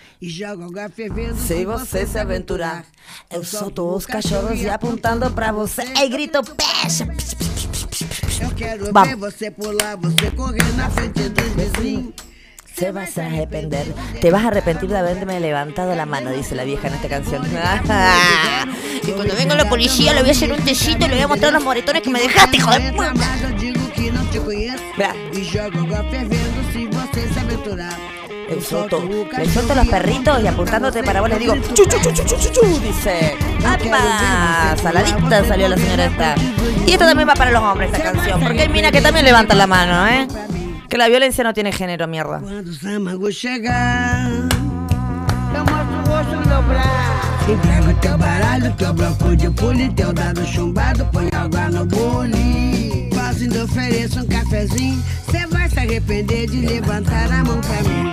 Se você se aventurar, eu solto os cachorros e apontando pra você. E grito, pecha! Eu quero Vamos. ver você pular, você correr na frente dos vizinhos. Se vas a arrepender. Te vas a arrepentir de haberme levantado la mano, dice la vieja en esta canción. Y cuando venga la policía le voy a hacer un tecito y le voy a mostrar los moretones que me dejaste, hijo de puta. E. Eu solto, le suelto los perritos y apuntándote para vos les digo, chu, chu, chu, chu, chu, chu, dice. ¡Apa! Saladita salió la señora esta. Y esto también va para los hombres, esta canción. Porque hay mina que también levantan la mano, ¿eh? Que la violencia no tiene género, mierda. Quando o Samago chegar, eu mostro o rosto no meu braço. E pega teu baralho, teu bloco de pule, teu dado chumbado, põe água no bule. Fazendo ofereço um cafezinho, cê vai se arrepender de levantar a mão pra mim.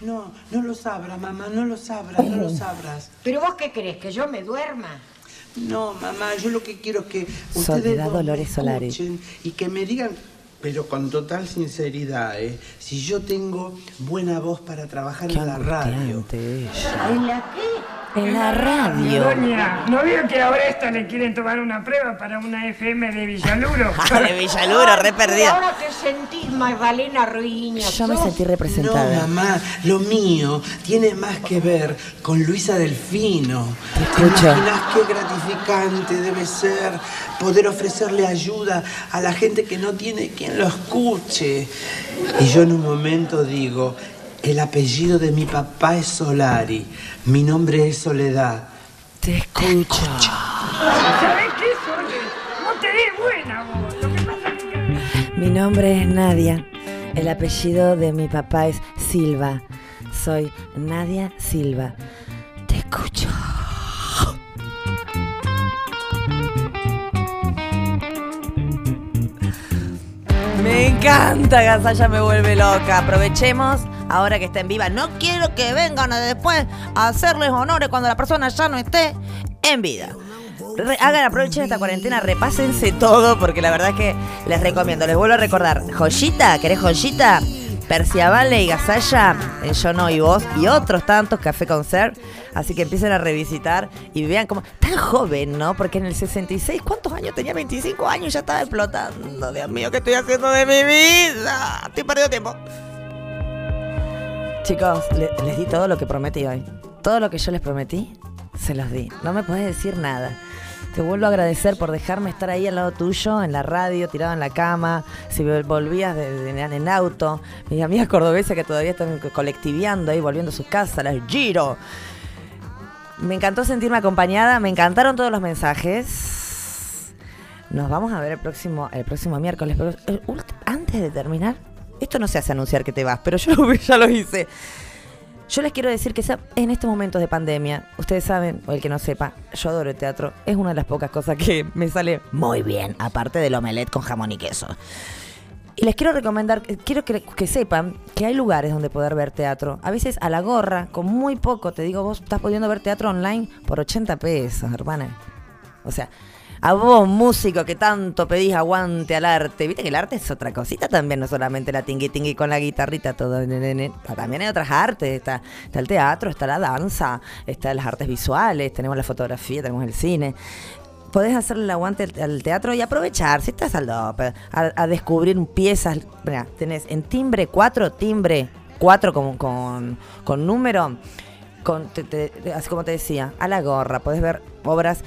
No, no lo sabrás, mamá, no lo sabrás, no lo sabrás. ¿Pero vos qué crees? ¿Que yo me duerma? No, mamá, yo lo que quiero es que ustedes Soledad dos Dolores escuchen y que me digan, pero con total sinceridad, ¿eh? si yo tengo buena voz para trabajar Qué en la radio. ¿En la qué? En la radio. Doña, ¿no vio que ahora esta le quieren tomar una prueba para una FM de Villaluro? de Villaluro, re ¿Y perdida. ahora te sentís, Magdalena Ruiña? Yo me sentí representada. No, mamá, lo mío tiene más que ver con Luisa Delfino. ¿Te escucho. imaginas qué gratificante debe ser poder ofrecerle ayuda a la gente que no tiene quien lo escuche? Y yo en un momento digo, el apellido de mi papá es Solari, mi nombre es Soledad. Te escucho. ¿Sabés qué, Sole? No te des buena vos. Lo que pasa es que... Mi nombre es Nadia. El apellido de mi papá es Silva. Soy Nadia Silva. Te escucho. Me encanta, Gasalla me vuelve loca. Aprovechemos ahora que está en viva. No quiero que vengan a después a hacerles honores cuando la persona ya no esté en vida. Hagan, aprovechen esta cuarentena, repásense todo, porque la verdad es que les recomiendo. Les vuelvo a recordar, joyita, ¿querés joyita? Perciavale y Gasalla, en Yo No y Vos, y otros tantos, Café Concert. Así que empiecen a revisitar y vean cómo. Tan joven, ¿no? Porque en el 66, ¿cuántos años tenía? 25 años ya estaba explotando. Dios mío, ¿qué estoy haciendo de mi vida? Estoy perdiendo tiempo. Chicos, le- les di todo lo que prometí hoy. Todo lo que yo les prometí, se los di. No me podés decir nada. Te vuelvo a agradecer por dejarme estar ahí al lado tuyo, en la radio, tirado en la cama, si vol- volvías de, de- en auto. Mis amigas cordobesas que todavía están co- colectiviando ahí, volviendo a sus casas, las giro. Me encantó sentirme acompañada, me encantaron todos los mensajes. Nos vamos a ver el próximo, el próximo miércoles. Pero ult- antes de terminar, esto no se hace anunciar que te vas, pero yo ya lo hice. Yo les quiero decir que en estos momentos de pandemia, ustedes saben, o el que no sepa, yo adoro el teatro. Es una de las pocas cosas que me sale muy bien, aparte del omelette con jamón y queso. Y les quiero recomendar, quiero que sepan que hay lugares donde poder ver teatro. A veces a la gorra, con muy poco, te digo, vos estás pudiendo ver teatro online por 80 pesos, hermana. O sea, a vos, músico, que tanto pedís aguante al arte. Viste que el arte es otra cosita también, no solamente la tingui tingui con la guitarrita, todo. También hay otras artes. Está, está el teatro, está la danza, está las artes visuales, tenemos la fotografía, tenemos el cine. Podés hacerle el aguante al- teatro y aprovechar, si estás al dope, a, a descubrir piezas. Mirá, tenés en timbre 4, timbre 4 con, con, con número, con, te- te- así como te decía, a la gorra. Podés ver obras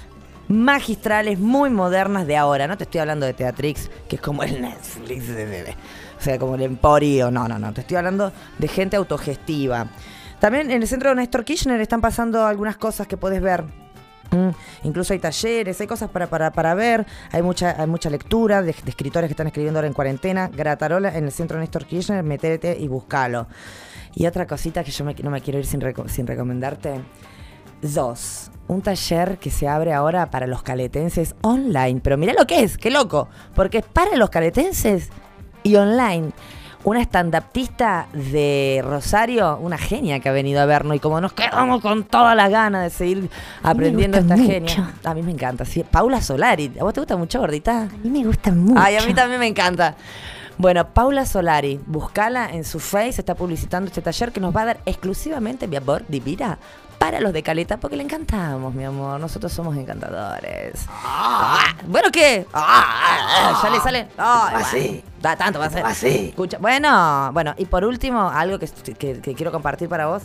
magistrales, muy modernas de ahora. No te estoy hablando de Teatrix, que es como el Netflix de bebé. O sea, como el Emporio. No, no, no. Te estoy hablando de gente autogestiva. También en el centro de Néstor Kirchner están pasando algunas cosas que podés ver. Mm, Incluso hay talleres, hay cosas para, para, para ver, hay mucha, hay mucha lectura de, escritores que están escribiendo ahora en cuarentena. Gratarola en el centro de Néstor Kirchner, metete y buscalo. Y otra cosita que yo no me quiero ir sin, sin recomendarte. Dos, un taller que se abre ahora para los caletenses online. Pero mira lo que es, qué loco. Porque es para los caletenses y online. Una estandaptista de Rosario, una genia que ha venido a vernos y como nos quedamos con todas las ganas de seguir aprendiendo esta mucho. genia. A mí me encanta, sí. Paula Solari, ¿a vos te gusta mucho, gordita? A mí me gusta mucho. Ay, a mí también me encanta. Bueno, Paula Solari, buscala en su face, está publicitando este taller que nos va a dar exclusivamente, mi amor, divina, para los de Caleta, porque le encantamos, mi amor. Nosotros somos encantadores. Ah, bueno, ¿qué? Ah, ah, ah, ya le sale. Así. bueno, Da tanto, va a ser. Así. Escucha, bueno, bueno, y por último, algo que, que- que quiero compartir para vos.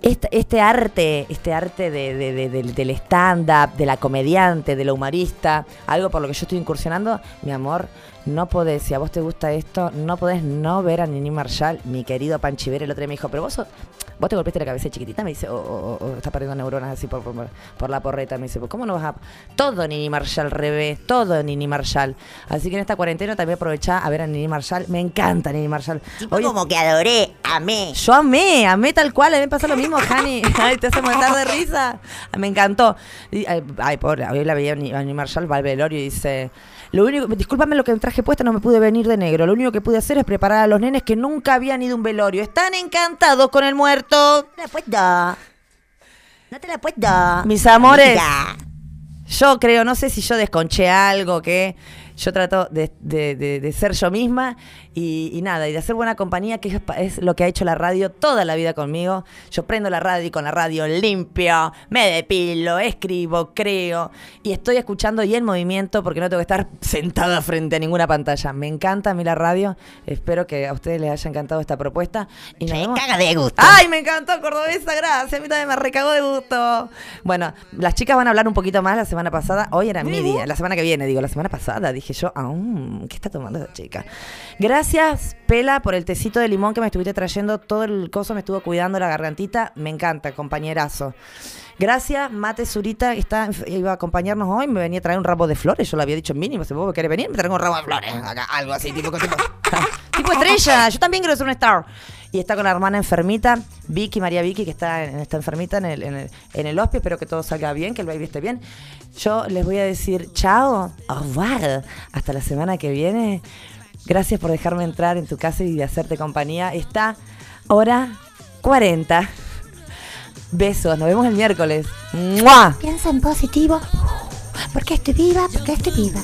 Este, este arte, este arte de- de- de- del- del stand-up, de la comediante, de la humorista, algo por lo que yo estoy incursionando, mi amor, no podés, si a vos te gusta esto, no podés no ver a Nini Marshall, mi querido Panchiver, el otro día me dijo, pero vos sos, vos te golpeaste la cabeza chiquitita, me dice, o, o- o estás perdiendo neuronas así por, por, por la porreta. Me dice, pues, ¿cómo no vas a...? Todo Nini Marshall revés, todo Nini Marshall. Así que en esta cuarentena también aprovechá a ver a Nini Marshall. Me encanta Nini Marshall. como que adoré, amé. Yo amé, amé tal cual, a mí me pasó lo mismo, Hani. Ay, te hace matar de risa. Me encantó. Y, ay, pobre, hoy la veía a Nini Marshall, va al velorio y dice... Lo único, discúlpame lo que me traje puesta, no me pude venir de negro. Lo único que pude hacer es preparar a los nenes que nunca habían ido a un velorio. Están encantados con el muerto. No te la puedo. No te la puedo. Mis amores. Mira. Yo creo, no sé si yo desconché algo, que yo trato de, de- de- de ser yo misma y, y nada, y de hacer buena compañía, que es, lo que ha hecho la radio toda la vida conmigo. Yo prendo la radio y con la radio limpio, me depilo, escribo, creo y estoy escuchando y en movimiento porque no tengo que estar sentada frente a ninguna pantalla. Me encanta a mí la radio, espero que a ustedes les haya encantado esta propuesta. Y nos vemos- caga de gusto. ¡Ay, me encantó, Cordobesa! Gracias, a mí también me recagó de gusto. Bueno, las chicas van a hablar un poquito más la semana pasada. Hoy era mi día, la semana que viene, digo, la semana pasada. Dije yo, aún, ¿qué está tomando esa chica? Gracias, Pela, por el tecito de limón que me estuviste trayendo. Todo el coso me estuvo cuidando la gargantita. Me encanta, compañerazo. Gracias, Mate Zurita, que está, iba a acompañarnos hoy. Me venía a traer un ramo de flores. Yo lo había dicho mínimo. Si vos querés venir, me traigo un ramo de flores. Acá, algo así, tipo, tipo, tipo estrella. Yo también quiero ser una star. Y está con la hermana enfermita, Vicky, María Vicky, que está, en- está enfermita en el, en el, en el hospital. Espero que todo salga bien, que el baby esté bien. Yo les voy a decir chao, au revoir. Hasta la semana que viene. Gracias por dejarme entrar en tu casa y hacerte compañía. Está hora 40. Besos, nos vemos el miércoles. ¡Mua! Piensa en positivo. Porque estoy viva, porque estoy viva.